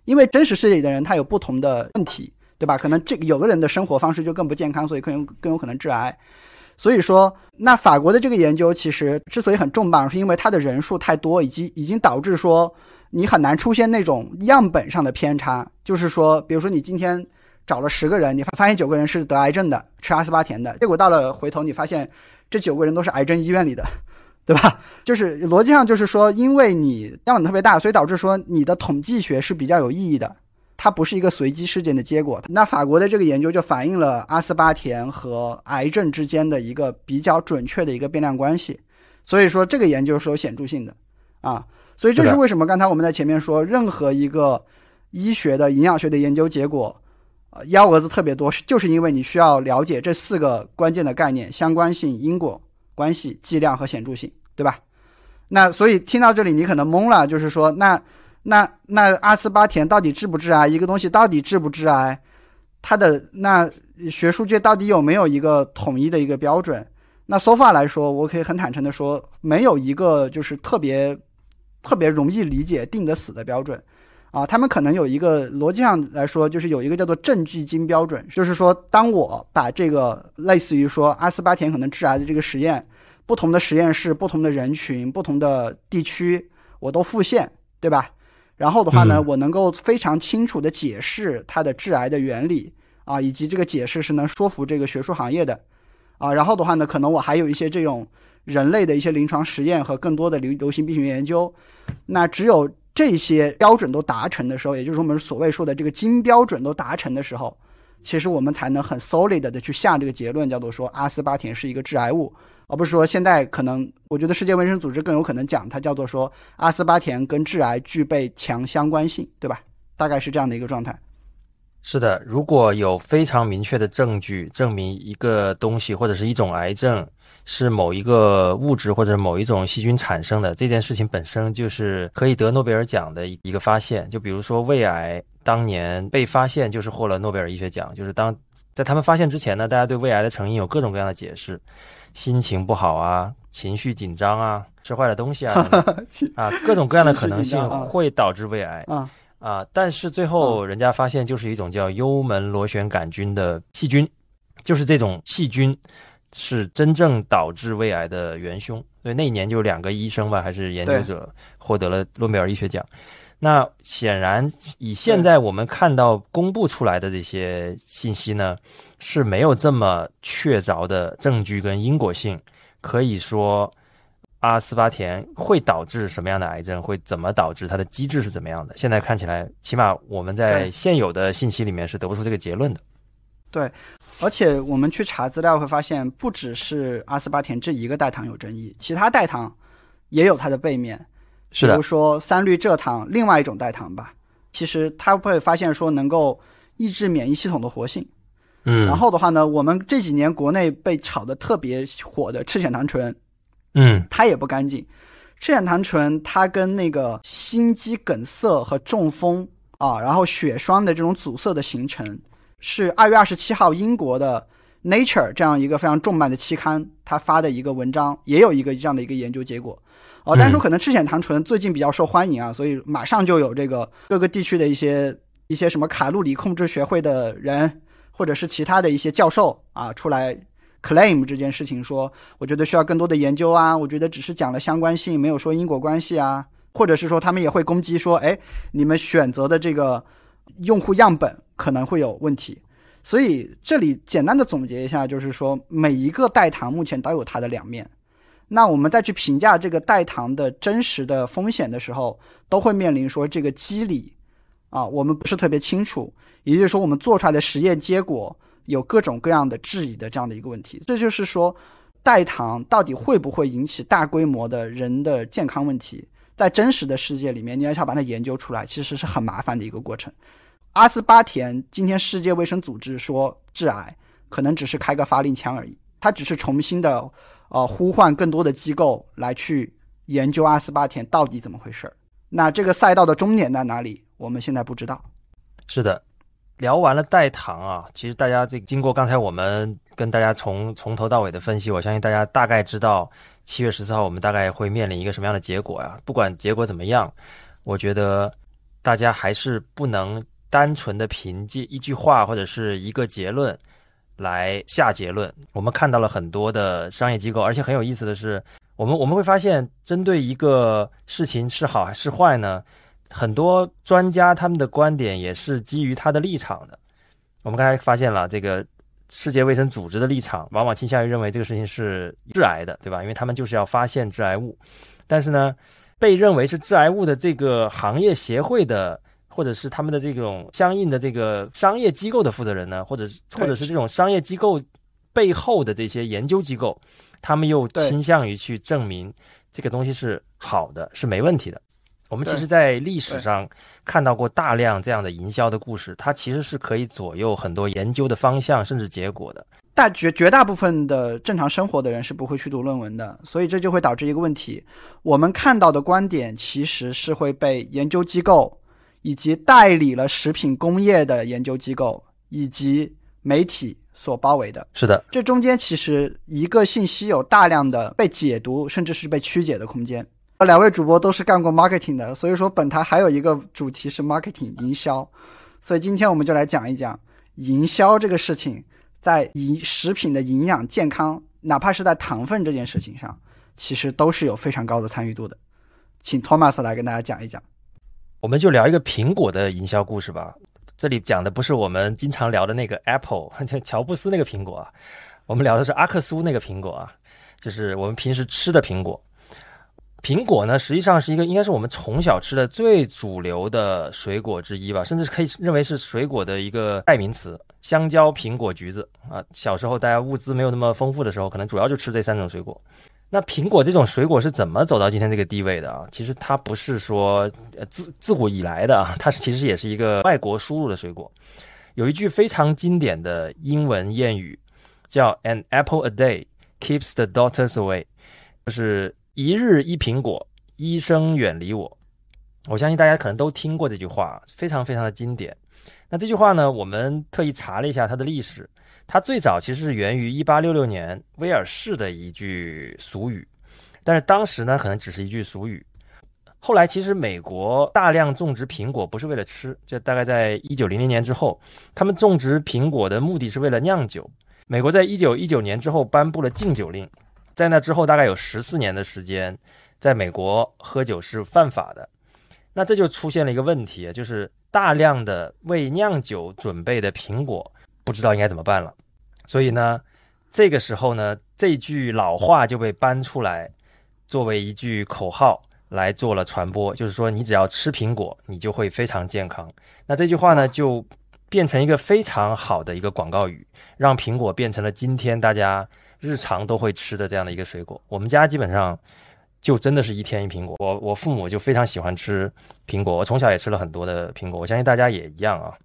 因为真实世界里的人他有不同的问题，对吧？可能这个有的人的生活方式就更不健康，所以更有更有可能致癌。所以说，那法国的这个研究其实之所以很重磅，是因为它的人数太多，以及已经导致说你很难出现那种样本上的偏差。就是说，比如说你今天找了十个人，你发发现九个人是得癌症的，吃阿斯巴甜的，结果到了回头你发现这九个人都是癌症医院里的，对吧？就是逻辑上就是说，因为你样本特别大，所以导致说你的统计学是比较有意义的。它不是一个随机事件的结果。那法国的这个研究就反映了阿斯巴甜和癌症之间的一个比较准确的一个变量关系。所以说，这个研究是有显著性的啊。所以这是为什么刚才我们在前面说，任何一个医学的营养学的研究结果，呃，幺蛾子特别多，是就是因为你需要了解这四个关键的概念：相关性、因果关系、剂量和显著性，对吧？那所以听到这里，你可能懵了，就是说那。那那阿斯巴甜到底治不致癌？一个东西到底治不致癌？它的那学术界到底有没有一个统一的一个标准？那 so far 来说，我可以很坦诚的说，没有一个就是特别特别容易理解、定得死的标准啊。他们可能有一个逻辑上来说，就是有一个叫做证据金标准，就是说，当我把这个类似于说阿斯巴甜可能致癌的这个实验，不同的实验室、不同的人群、不同的地区，我都复现，对吧？然后的话呢，我能够非常清楚的解释它的致癌的原理啊，以及这个解释是能说服这个学术行业的啊。然后的话呢，可能我还有一些这种人类的一些临床实验和更多的流流行病学研究。那只有这些标准都达成的时候，也就是我们所谓说的这个金标准都达成的时候，其实我们才能很 solid 的去下这个结论，叫做说阿斯巴甜是一个致癌物。而不是说现在可能，我觉得世界卫生组织更有可能讲它叫做说阿斯巴甜跟致癌具备强相关性，对吧？大概是这样的一个状态。是的，如果有非常明确的证据证明一个东西或者是一种癌症是某一个物质或者某一种细菌产生的，这件事情本身就是可以得诺贝尔奖的一个发现。就比如说胃癌当年被发现就是获了诺贝尔医学奖，就是当在他们发现之前呢，大家对胃癌的成因有各种各样的解释。心情不好啊，情绪紧张啊，吃坏了东西啊，啊，各种各样的可能性会导致胃癌啊啊！但是最后人家发现，就是一种叫幽门螺旋杆菌的细菌，就是这种细菌是真正导致胃癌的元凶。所以那一年就两个医生吧，还是研究者获得了诺贝尔医学奖。那显然，以现在我们看到公布出来的这些信息呢，是没有这么确凿的证据跟因果性，可以说阿斯巴甜会导致什么样的癌症，会怎么导致它的机制是怎么样的？现在看起来，起码我们在现有的信息里面是得不出这个结论的。对，而且我们去查资料会发现，不只是阿斯巴甜这一个代糖有争议，其他代糖也有它的背面。是的比如说三氯蔗糖，另外一种代糖吧，其实它会发现说能够抑制免疫系统的活性。嗯，然后的话呢，我们这几年国内被炒的特别火的赤藓糖醇，嗯，它也不干净。赤藓糖醇它跟那个心肌梗塞和中风啊，然后血栓的这种阻塞的形成，是二月二十七号英国的 Nature 这样一个非常重磅的期刊，它发的一个文章，也有一个这样的一个研究结果。哦，但是可能赤藓糖醇最近比较受欢迎啊，所以马上就有这个各个地区的一些一些什么卡路里控制学会的人，或者是其他的一些教授啊，出来 claim 这件事情，说我觉得需要更多的研究啊，我觉得只是讲了相关性，没有说因果关系啊，或者是说他们也会攻击说，哎，你们选择的这个用户样本可能会有问题，所以这里简单的总结一下，就是说每一个代糖目前都有它的两面。那我们再去评价这个代糖的真实的风险的时候，都会面临说这个机理，啊，我们不是特别清楚，也就是说我们做出来的实验结果有各种各样的质疑的这样的一个问题。这就是说，代糖到底会不会引起大规模的人的健康问题，在真实的世界里面，你要想把它研究出来，其实是很麻烦的一个过程。阿斯巴甜今天世界卫生组织说致癌，可能只是开个发令枪而已，它只是重新的。呃呼唤更多的机构来去研究阿斯巴甜到底怎么回事儿。那这个赛道的终点在哪里？我们现在不知道。是的，聊完了代糖啊，其实大家这经过刚才我们跟大家从从头到尾的分析，我相信大家大概知道七月十四号我们大概会面临一个什么样的结果呀？不管结果怎么样，我觉得大家还是不能单纯的凭借一句话或者是一个结论来下结论。我们看到了很多的商业机构，而且很有意思的是。我们我们会发现，针对一个事情是好还是坏呢？很多专家他们的观点也是基于他的立场的。我们刚才发现了，这个世界卫生组织的立场往往倾向于认为这个事情是致癌的，对吧？因为他们就是要发现致癌物。但是呢，被认为是致癌物的这个行业协会的，或者是他们的这种相应的这个商业机构的负责人呢，或者是或者是这种商业机构背后的这些研究机构。他们又倾向于去证明这个东西是好的，是没问题的。我们其实，在历史上看到过大量这样的营销的故事，它其实是可以左右很多研究的方向，甚至结果的。大绝绝大部分的正常生活的人是不会去读论文的，所以这就会导致一个问题：我们看到的观点其实是会被研究机构以及代理了食品工业的研究机构以及媒体。所包围的是的，这中间其实一个信息有大量的被解读，甚至是被曲解的空间。两位主播都是干过 marketing 的，所以说本台还有一个主题是 marketing 营销，所以今天我们就来讲一讲营销这个事情，在营食品的营养健康，哪怕是在糖分这件事情上，其实都是有非常高的参与度的。请 Thomas 来跟大家讲一讲，我们就聊一个苹果的营销故事吧。这里讲的不是我们经常聊的那个 Apple，(laughs) 乔布斯那个苹果啊，我们聊的是阿克苏那个苹果啊，就是我们平时吃的苹果。苹果呢，实际上是一个应该是我们从小吃的最主流的水果之一吧，甚至可以认为是水果的一个代名词。香蕉、苹果、橘子啊，小时候大家物资没有那么丰富的时候，可能主要就吃这三种水果。那苹果这种水果是怎么走到今天这个地位的啊？其实它不是说呃自自古以来的啊，它是其实也是一个外国输入的水果。有一句非常经典的英文谚语，叫 “An apple a day keeps the doctors away”，就是一日一苹果，医生远离我。我相信大家可能都听过这句话，非常非常的经典。那这句话呢，我们特意查了一下它的历史。它最早其实是源于一八六六年威尔士的一句俗语，但是当时呢，可能只是一句俗语。后来其实美国大量种植苹果不是为了吃，这大概在一九零零年之后，他们种植苹果的目的是为了酿酒。美国在一九一九年之后颁布了禁酒令，在那之后大概有十四年的时间，在美国喝酒是犯法的。那这就出现了一个问题，就是大量的为酿酒准备的苹果。不知道应该怎么办了，所以呢，这个时候呢，这句老话就被搬出来，作为一句口号来做了传播。就是说，你只要吃苹果，你就会非常健康。那这句话呢，就变成一个非常好的一个广告语，让苹果变成了今天大家日常都会吃的这样的一个水果。我们家基本上就真的是一天一苹果。我我父母就非常喜欢吃苹果，我从小也吃了很多的苹果。我相信大家也一样啊。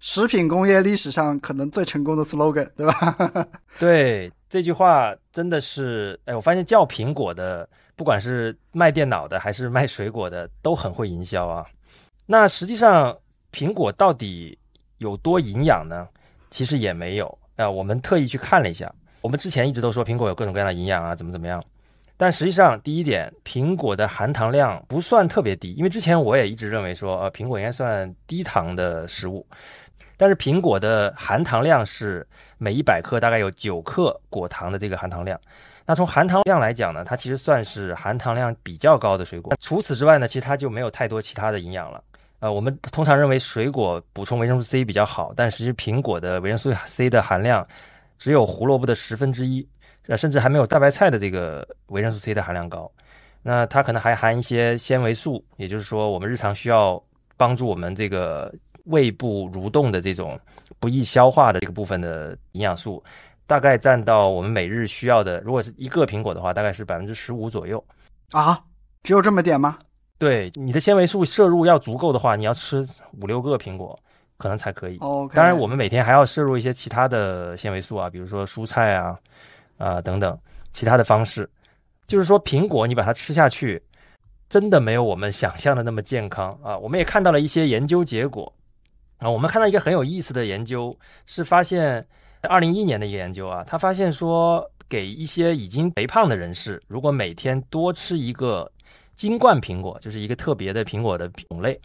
食品工业历史上可能最成功的 slogan，对吧？(laughs) 对这句话真的是，哎，我发现叫苹果的，不管是卖电脑的还是卖水果的，都很会营销啊。那实际上，苹果到底有多营养呢？其实也没有啊。我们特意去看了一下，我们之前一直都说苹果有各种各样的营养啊，怎么怎么样。但实际上，第一点，苹果的含糖量不算特别低，因为之前我也一直认为说，呃，苹果应该算低糖的食物。但是苹果的含糖量是每一百克大概有九克果糖的这个含糖量，那从含糖量来讲呢，它其实算是含糖量比较高的水果。除此之外呢，其实它就没有太多其他的营养了。呃，我们通常认为水果补充维生素 C 比较好，但实际苹果的维生素 C 的含量只有胡萝卜的十分之一，呃，甚至还没有大白菜的这个维生素 C 的含量高。那它可能还含一些纤维素，也就是说我们日常需要帮助我们这个。胃部蠕动的这种不易消化的这个部分的营养素，大概占到我们每日需要的，如果是一个苹果的话，大概是百分之十五左右。啊，只有这么点吗？对，你的纤维素摄入要足够的话，你要吃五六个苹果可能才可以。当然，我们每天还要摄入一些其他的纤维素啊，比如说蔬菜啊，啊等等。其他的方式。就是说，苹果你把它吃下去，真的没有我们想象的那么健康啊！我们也看到了一些研究结果啊，我们看到一个很有意思的研究，是发现二零一一年的一个研究啊，他发现说，给一些已经肥胖的人士，如果每天多吃一个金冠苹果，就是一个特别的苹果的种类，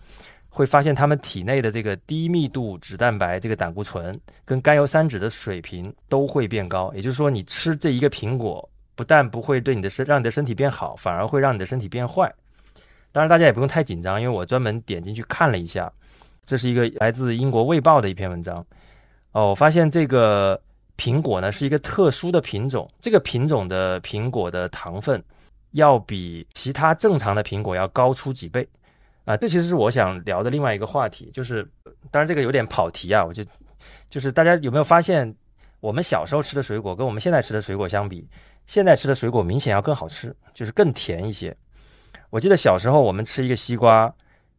会发现他们体内的这个低密度脂蛋白、这个胆固醇跟甘油三酯的水平都会变高。也就是说，你吃这一个苹果。不但不会对你的身让你的身体变好，反而会让你的身体变坏。当然，大家也不用太紧张，因为我专门点进去看了一下，这是一个来自英国《卫报》的一篇文章。哦，我发现这个苹果呢是一个特殊的品种，这个品种的苹果的糖分要比其他正常的苹果要高出几倍啊！这其实是我想聊的另外一个话题，就是当然这个有点跑题啊，我就就是大家有没有发现，我们小时候吃的水果跟我们现在吃的水果相比？现在吃的水果明显要更好吃，就是更甜一些。我记得小时候我们吃一个西瓜，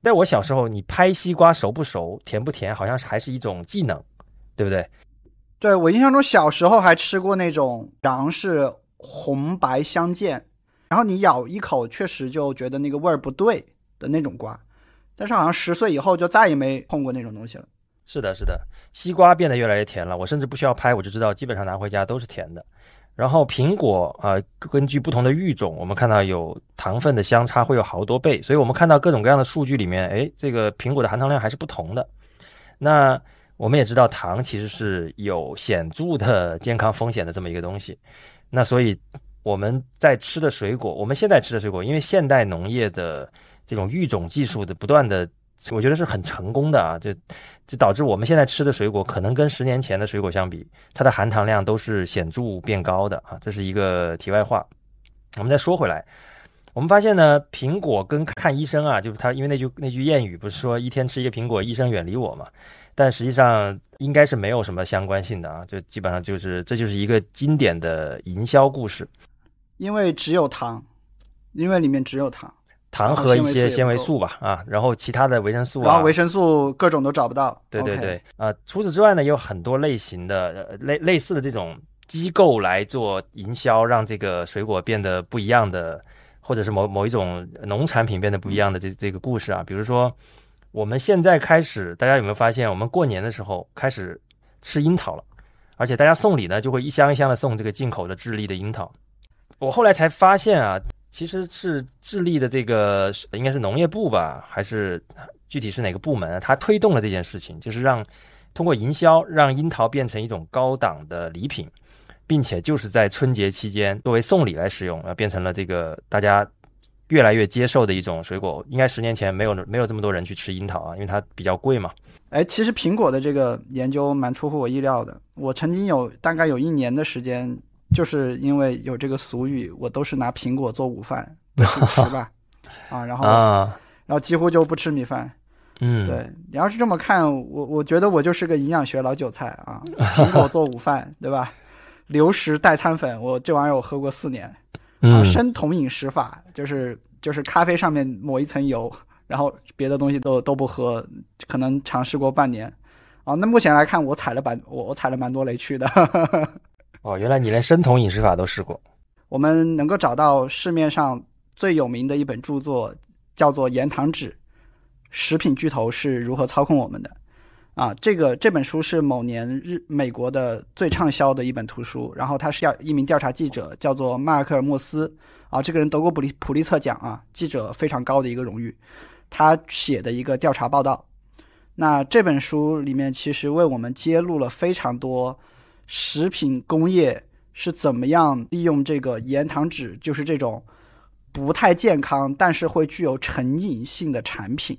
在我小时候，你拍西瓜熟不熟、甜不甜，好像是还是一种技能，对不对？对我印象中小时候还吃过那种瓤是红白相间，然后你咬一口确实就觉得那个味儿不对的那种瓜，但是好像十岁以后就再也没碰过那种东西了。是的，是的，西瓜变得越来越甜了，我甚至不需要拍我就知道，基本上拿回家都是甜的。然后苹果啊，根据不同的育种，我们看到有糖分的相差会有好多倍，所以我们看到各种各样的数据里面，哎，这个苹果的含糖量还是不同的。那我们也知道糖其实是有显著的健康风险的这么一个东西。那所以我们在吃的水果，我们现在吃的水果，因为现代农业的这种育种技术的不断的。我觉得是很成功的啊，就就导致我们现在吃的水果，可能跟十年前的水果相比，它的含糖量都是显著变高的啊。这是一个题外话。我们再说回来，我们发现呢，苹果跟看医生啊，就是他因为那句那句谚语不是说一天吃一个苹果，医生远离我嘛？但实际上应该是没有什么相关性的啊，就基本上就是这就是一个经典的营销故事，因为只有糖，因为里面只有糖。糖和一些纤维素吧，啊，然后其他的维生素啊，然后维生素各种都找不到。对对对，啊，除此之外呢，也有很多类型的类类似的这种机构来做营销，让这个水果变得不一样的，或者是某某一种农产品变得不一样的这这个故事啊。比如说，我们现在开始，大家有没有发现，我们过年的时候开始吃樱桃了，而且大家送礼呢，就会一箱一箱的送这个进口的智利的樱桃。我后来才发现啊。其实是智利的这个应该是农业部吧，还是具体是哪个部门？他推动了这件事情，就是让通过营销让樱桃变成一种高档的礼品，并且就是在春节期间作为送礼来使用，啊，变成了这个大家越来越接受的一种水果。应该十年前没有没有这么多人去吃樱桃啊，因为它比较贵嘛。哎，其实苹果的这个研究蛮出乎我意料的。我曾经有大概有一年的时间。就是因为有这个俗语，我都是拿苹果做午饭吃吧，(laughs) 啊，然后啊，然后几乎就不吃米饭。嗯，对你要是这么看，我我觉得我就是个营养学老韭菜啊，苹果做午饭，对吧？流食代餐粉，我这玩意儿我喝过四年。啊，生酮饮食法就是就是咖啡上面抹一层油，然后别的东西都都不喝，可能尝试过半年。啊，那目前来看，我踩了蛮我我踩了蛮多雷区的。哦，原来你连生酮饮食法都试过。我们能够找到市面上最有名的一本著作，叫做《盐糖纸：食品巨头是如何操控我们的》。啊，这个这本书是某年日美国的最畅销的一本图书。然后他是要一名调查记者，叫做迈克尔莫斯。啊，这个人得过普利普利策奖啊，记者非常高的一个荣誉。他写的一个调查报道。那这本书里面其实为我们揭露了非常多。食品工业是怎么样利用这个盐糖脂，就是这种不太健康但是会具有成瘾性的产品，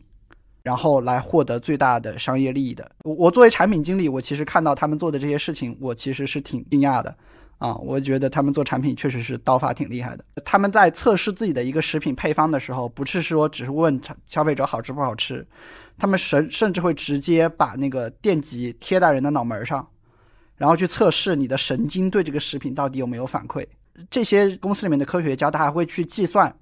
然后来获得最大的商业利益的。我我作为产品经理，我其实看到他们做的这些事情，我其实是挺惊讶的啊！我觉得他们做产品确实是刀法挺厉害的。他们在测试自己的一个食品配方的时候，不是说只是问消费者好吃不好吃，他们甚甚至会直接把那个电极贴在人的脑门上。然后去测试你的神经对这个食品到底有没有反馈。这些公司里面的科学家，他还会去计算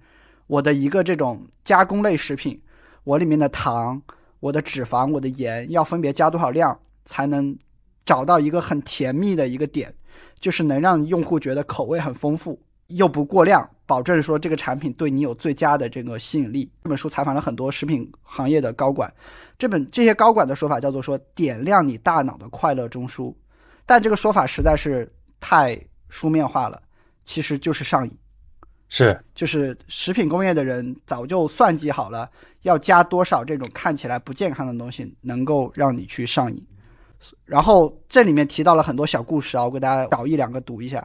我的一个这种加工类食品，我里面的糖、我的脂肪、我的盐要分别加多少量，才能找到一个很甜蜜的一个点，就是能让用户觉得口味很丰富又不过量，保证说这个产品对你有最佳的这个吸引力。这本书采访了很多食品行业的高管，这本这些高管的说法叫做说点亮你大脑的快乐中枢，但这个说法实在是太书面化了，其实就是上瘾。是，就是食品工业的人早就算计好了，要加多少这种看起来不健康的东西，能够让你去上瘾。然后这里面提到了很多小故事啊，我给大家找一两个读一下。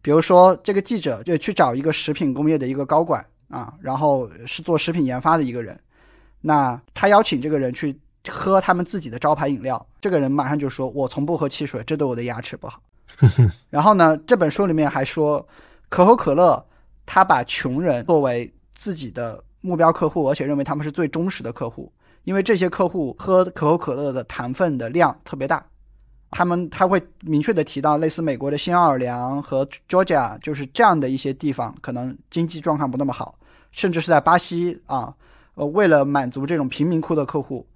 比如说，这个记者就去找一个食品工业的一个高管啊，然后是做食品研发的一个人。那他邀请这个人去喝他们自己的招牌饮料，这个人马上就说：“我从不喝汽水，这对我的牙齿不好。” (laughs) 然后呢，这本书里面还说，可口可乐他把穷人作为自己的目标客户，而且认为他们是最忠实的客户，因为这些客户喝可口可乐的糖分的量特别大。他们他会明确的提到，类似美国的新奥尔良和 Georgia，就是这样的一些地方，可能经济状况不那么好，甚至是在巴西啊，呃，为了满足这种贫民窟的客户，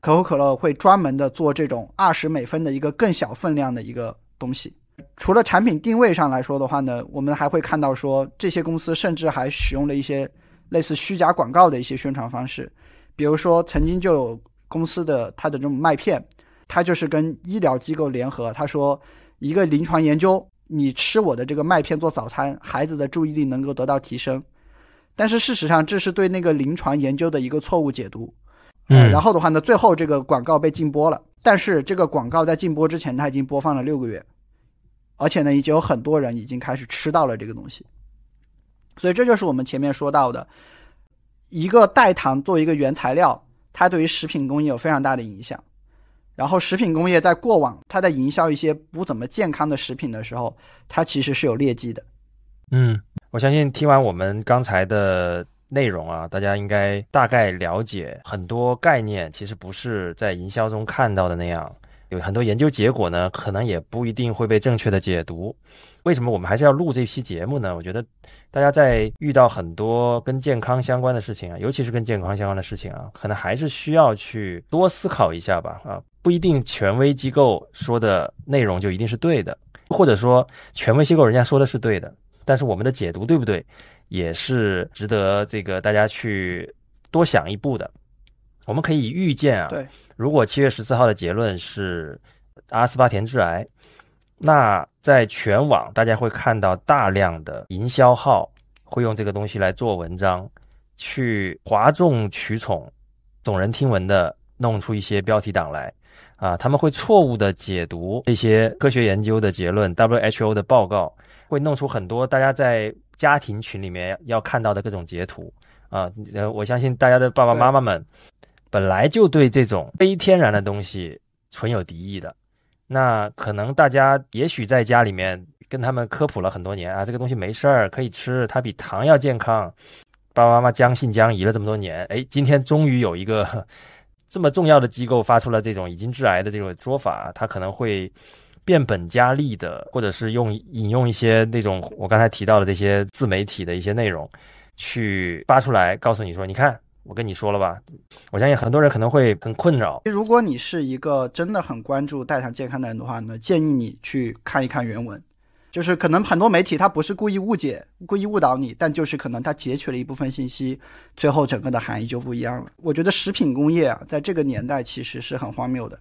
可口可乐会专门的做这种二十美分的一个更小分量的一个东西。除了产品定位上来说的话呢，我们还会看到说，这些公司甚至还使用了一些类似虚假广告的一些宣传方式，比如说曾经就有公司的它的这种麦片。他就是跟医疗机构联合，他说一个临床研究，你吃我的这个麦片做早餐，孩子的注意力能够得到提升。但是事实上，这是对那个临床研究的一个错误解读。嗯，然后的话呢，最后这个广告被禁播了。但是这个广告在禁播之前，它已经播放了六个月，而且呢，已经有很多人已经开始吃到了这个东西。所以这就是我们前面说到的，一个代糖作为一个原材料，它对于食品工业有非常大的影响。然后，食品工业在过往，它在营销一些不怎么健康的食品的时候，它其实是有劣迹的。嗯，我相信听完我们刚才的内容啊，大家应该大概了解很多概念，其实不是在营销中看到的那样。有很多研究结果呢，可能也不一定会被正确的解读。为什么我们还是要录这期节目呢？我觉得大家在遇到很多跟健康相关的事情啊，尤其是跟健康相关的事情啊，可能还是需要去多思考一下吧。啊，不一定权威机构说的内容就一定是对的，或者说权威机构人家说的是对的，但是我们的解读对不对，也是值得这个大家去多想一步的。我们可以预见啊，对，如果七月十四号的结论是阿斯巴甜致癌。那在全网，大家会看到大量的营销号会用这个东西来做文章，去哗众取宠、耸人听闻的弄出一些标题党来，啊，他们会错误的解读这些科学研究的结论，WHO 的报告，会弄出很多大家在家庭群里面要看到的各种截图，啊，呃，我相信大家的爸爸妈妈们本来就对这种非天然的东西存有敌意的。那可能大家也许在家里面跟他们科普了很多年啊，这个东西没事儿，可以吃，它比糖要健康。爸爸妈妈将信将疑了这么多年，哎，今天终于有一个 (laughs) 这么重要的机构发出了这种已经致癌的这种说法，他可能会变本加厉的，或者是用引用一些那种我刚才提到的这些自媒体的一些内容，去发出来告诉你说，你看。我跟你说了吧，我相信很多人可能会很困扰。如果你是一个真的很关注代糖健康的人的话呢，建议你去看一看原文。就是可能很多媒体他不是故意误解、故意误导你，但就是可能他截取了一部分信息，最后整个的含义就不一样了。我觉得食品工业啊，在这个年代其实是很荒谬的。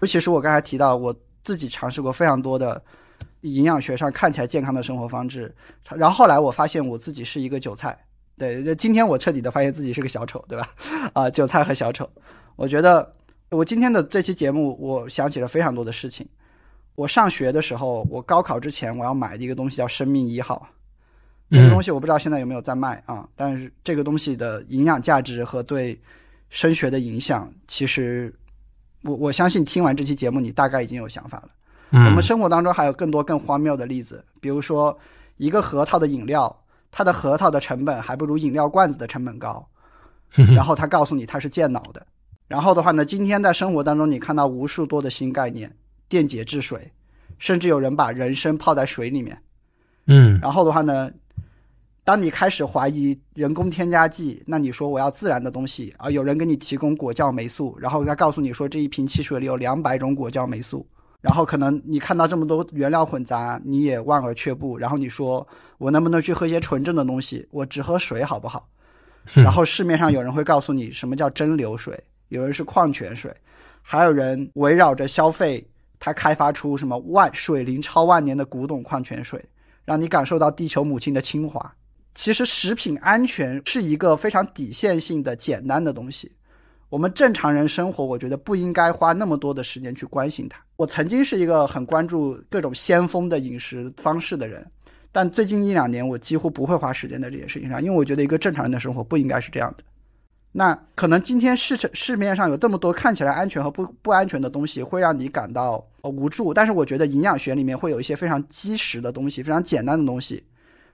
尤其是我刚才提到，我自己尝试过非常多的营养学上看起来健康的生活方式，然后后来我发现我自己是一个韭菜。对，今天我彻底的发现自己是个小丑，对吧？(laughs) 啊，韭菜和小丑。我觉得我今天的这期节目，我想起了非常多的事情。我上学的时候，我高考之前我要买的一个东西叫“生命一号”，这个东西我不知道现在有没有在卖啊。但是这个东西的营养价值和对升学的影响，其实我我相信听完这期节目，你大概已经有想法了。我们生活当中还有更多更荒谬的例子，比如说一个核桃的饮料。它的核桃的成本还不如饮料罐子的成本高，(laughs) 然后他告诉你它是健脑的，然后的话呢，今天在生活当中你看到无数多的新概念，电解质水，甚至有人把人参泡在水里面，嗯，然后的话呢，当你开始怀疑人工添加剂，那你说我要自然的东西，啊有人给你提供果酵霉素，然后他告诉你说这一瓶汽水里有两百种果酵霉素，然后可能你看到这么多原料混杂，你也望而却步。然后你说我能不能去喝一些纯正的东西？我只喝水好不好？然后市面上有人会告诉你什么叫蒸馏水，有人是矿泉水，还有人围绕着消费，他开发出什么万水龄超万年的古董矿泉水，让你感受到地球母亲的清华。其实食品安全是一个非常底线性的简单的东西。我们正常人生活，我觉得不应该花那么多的时间去关心它。我曾经是一个很关注各种先锋的饮食方式的人，但最近一两年，我几乎不会花时间在这件事情上，因为我觉得一个正常人的生活不应该是这样的。那可能今天市场市面上有这么多看起来安全和不不安全的东西，会让你感到无助。但是我觉得营养学里面会有一些非常基石的东西，非常简单的东西。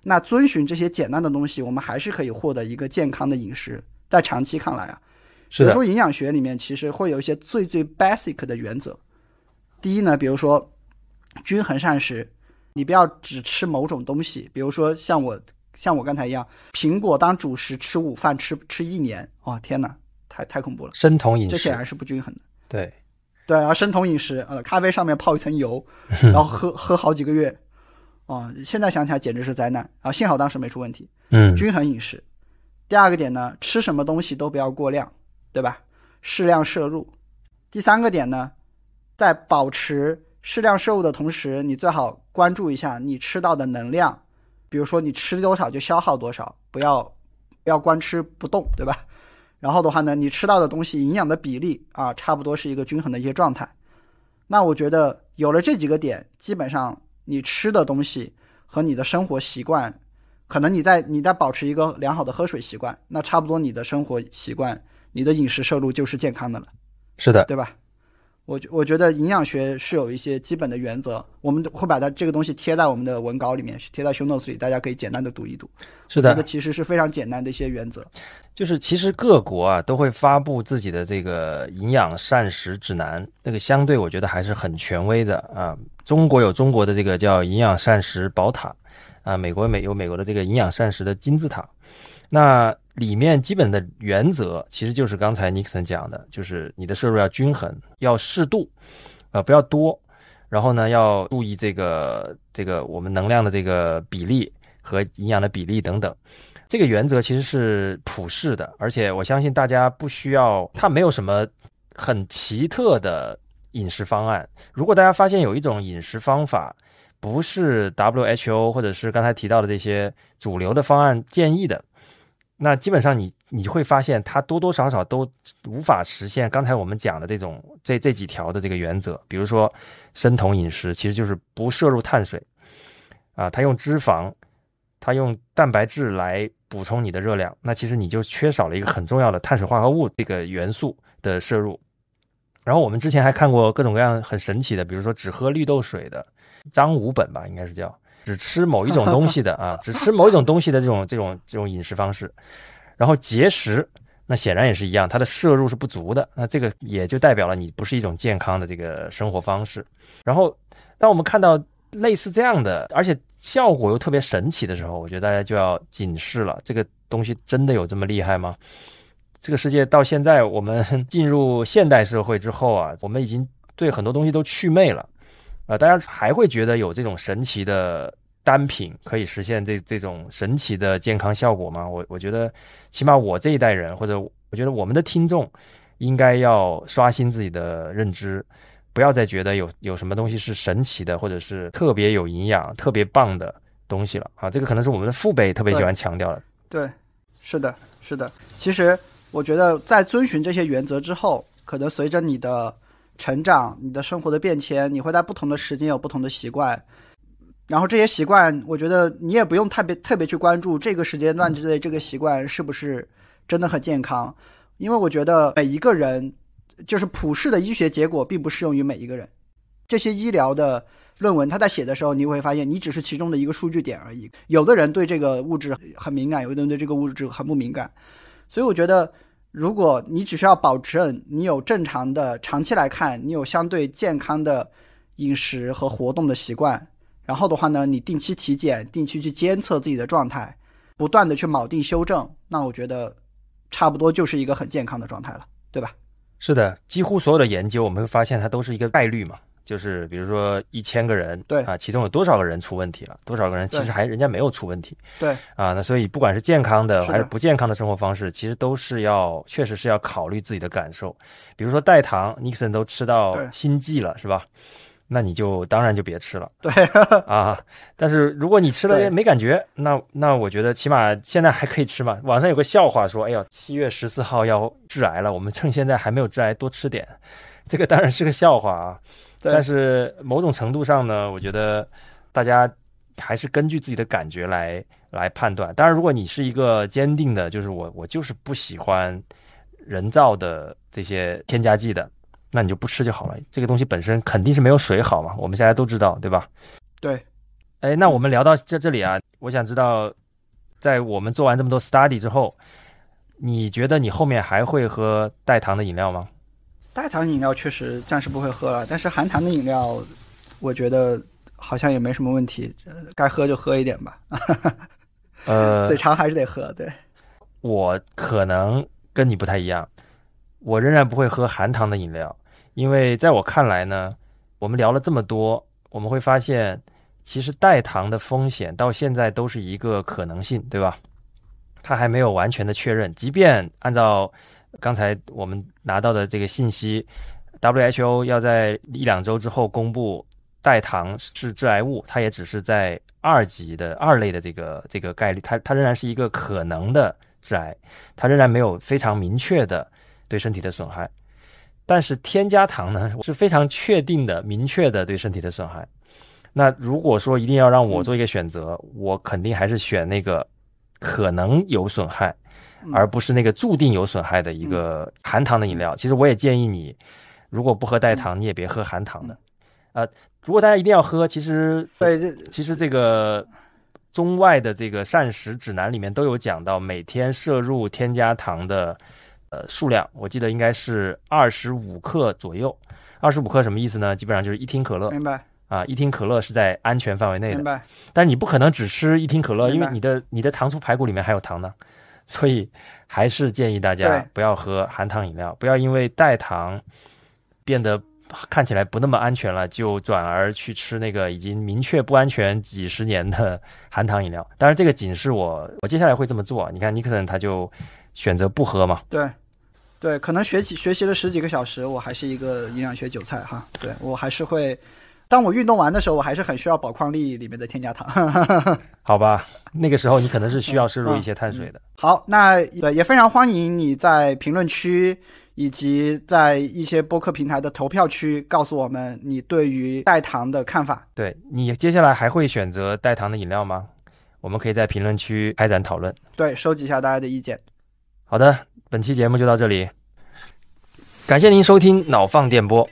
那遵循这些简单的东西，我们还是可以获得一个健康的饮食。在长期看来啊。比如说营养学里面其实会有一些最最 basic 的原则。第一呢，比如说均衡膳食，你不要只吃某种东西。比如说像我像我刚才一样，苹果当主食吃午饭吃吃一年，哇天哪，太太恐怖了！生酮饮食，这显然是不均衡的。对对，然后生酮饮食，呃，咖啡上面泡一层油，(laughs) 然后喝喝好几个月，啊，现在想起来简直是灾难啊！幸好当时没出问题。嗯，均衡饮食。第二个点呢，吃什么东西都不要过量。对吧？适量摄入。第三个点呢，在保持适量摄入的同时，你最好关注一下你吃到的能量，比如说你吃多少就消耗多少，不要不要光吃不动，对吧？然后的话呢，你吃到的东西营养的比例啊，差不多是一个均衡的一些状态。那我觉得有了这几个点，基本上你吃的东西和你的生活习惯，可能你在你在保持一个良好的喝水习惯，那差不多你的生活习惯。你的饮食摄入就是健康的了，是的，对吧？我我觉得营养学是有一些基本的原则，我们会把它这个东西贴在我们的文稿里面，贴在 show notes 里，大家可以简单的读一读。是的，这个其实是非常简单的一些原则。就是其实各国啊都会发布自己的这个营养膳食指南，那个相对我觉得还是很权威的啊。中国有中国的这个叫营养膳食宝塔啊，美国美有美国的这个营养膳食的金字塔。那里面基本的原则其实就是刚才尼克森讲的，就是你的摄入要均衡，要适度，呃，不要多。然后呢，要注意这个这个我们能量的这个比例和营养的比例等等。这个原则其实是普世的，而且我相信大家不需要，它没有什么很奇特的饮食方案。如果大家发现有一种饮食方法不是 WHO 或者是刚才提到的这些主流的方案建议的，那基本上你你会发现，它多多少少都无法实现刚才我们讲的这种这这几条的这个原则。比如说，生酮饮食其实就是不摄入碳水，啊，它用脂肪，它用蛋白质来补充你的热量，那其实你就缺少了一个很重要的碳水化合物这个元素的摄入。然后我们之前还看过各种各样很神奇的，比如说只喝绿豆水的张五本吧，应该是叫。只吃某一种东西的啊，只吃某一种东西的这种这种这种饮食方式，然后节食，那显然也是一样，它的摄入是不足的，那这个也就代表了你不是一种健康的这个生活方式。然后，当我们看到类似这样的，而且效果又特别神奇的时候，我觉得大家就要警示了：这个东西真的有这么厉害吗？这个世界到现在我们 (laughs) 进入现代社会之后啊，我们已经对很多东西都祛魅了。啊，大家还会觉得有这种神奇的单品可以实现这这种神奇的健康效果吗？我我觉得，起码我这一代人，或者我觉得我们的听众，应该要刷新自己的认知，不要再觉得有有什么东西是神奇的，或者是特别有营养、特别棒的东西了。啊，这个可能是我们的父辈特别喜欢强调的。对，是的，是的。其实我觉得，在遵循这些原则之后，可能随着你的。成长，你的生活的变迁，你会在不同的时间有不同的习惯，然后这些习惯，我觉得你也不用特别特别去关注这个时间段之内这个习惯是不是真的很健康，因为我觉得每一个人就是普世的医学结果并不适用于每一个人，这些医疗的论文他在写的时候，你会发现你只是其中的一个数据点而已，有的人对这个物质很敏感，有的人对这个物质很不敏感，所以我觉得。如果你只需要保证你有正常的长期来看，你有相对健康的饮食和活动的习惯，然后的话呢，你定期体检，定期去监测自己的状态，不断的去铆定修正，那我觉得差不多就是一个很健康的状态了，对吧？是的，几乎所有的研究我们会发现它都是一个概率嘛，就是比如说一千个人，对啊，其中有多少个人出问题了，多少个人其实还人家没有出问题，对啊，那所以不管是健康的还是不健康的生活方式，其实都是要确实是要考虑自己的感受。比如说代糖，Nixon 都吃到心悸了，是吧？那你就当然就别吃了对，啊。但是如果你吃了没感觉，那那我觉得起码现在还可以吃嘛。网上有个笑话说，哎呦，七月十四号要致癌了，我们趁现在还没有致癌多吃点。这个当然是个笑话啊，对但是某种程度上呢，我觉得大家还是根据自己的感觉来来判断。当然，如果你是一个坚定的，就是我我就是不喜欢人造的这些添加剂的，那你就不吃就好了。这个东西本身肯定是没有水好嘛，我们现在都知道，对吧？对，哎，那我们聊到这这里啊，我想知道，在我们做完这么多 study 之后，你觉得你后面还会喝代糖的饮料吗？代糖饮料确实暂时不会喝了，但是含糖的饮料，我觉得好像也没什么问题，呃该喝就喝一点吧，呃嘴，(laughs) 馋还是得喝。对，我可能跟你不太一样，我仍然不会喝含糖的饮料，因为在我看来呢，我们聊了这么多，我们会发现，其实代糖的风险到现在都是一个可能性，对吧？它还没有完全的确认，即便按照刚才我们拿到的这个信息，WHO 要在一两周之后公布代糖是致癌物，它也只是在二级的二类的这个这个概率，它它仍然是一个可能的致癌，它仍然没有非常明确的对身体的损害。但是添加糖呢是非常确定的、明确的对身体的损害。那如果说一定要让我做一个选择，我肯定还是选那个可能有损害，而不是那个注定有损害的一个含糖的饮料。其实我也建议你，如果不喝代糖，你也别喝含糖的。呃，如果大家一定要喝，其实对，其实这个中外的这个膳食指南里面都有讲到每天摄入添加糖的呃数量，我记得应该是二十五克左右。二十五克什么意思呢？基本上就是一听可乐明白啊，一听可乐是在安全范围内的明。白，但你不可能只吃一听可乐，因为你的你的糖醋排骨里面还有糖呢，所以还是建议大家不要喝含糖饮料，不要因为代糖变得看起来不那么安全了，就转而去吃那个已经明确不安全几十年的含糖饮料。当然，这个仅是我我接下来会这么做。你看尼克森他就选择不喝嘛，对。对，可能学习学习了十几个小时，我还是一个营养学韭菜哈。对我还是会，当我运动完的时候，我还是很需要宝矿力里面的添加糖。(laughs) 好吧？那个时候你可能是需要摄入一些碳水的。好，那也也非常欢迎你在评论区以及在一些播客平台的投票区告诉我们你对于代糖的看法。对你接下来还会选择代糖的饮料吗？我们可以在评论区开展讨论。对，收集一下大家的意见。好的，本期节目就到这里，感谢您收听脑放电波。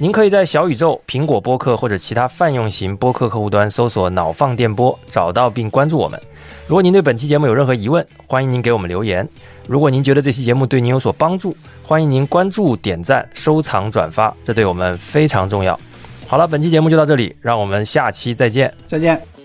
您可以在小宇宙、苹果播客或者其他泛用型播客客户端搜索“脑放电波”，找到并关注我们。如果您对本期节目有任何疑问，欢迎您给我们留言。如果您觉得这期节目对您有所帮助，欢迎您关注、点赞、收藏、转发，这对我们非常重要。好了，本期节目就到这里，让我们下期再见。再见。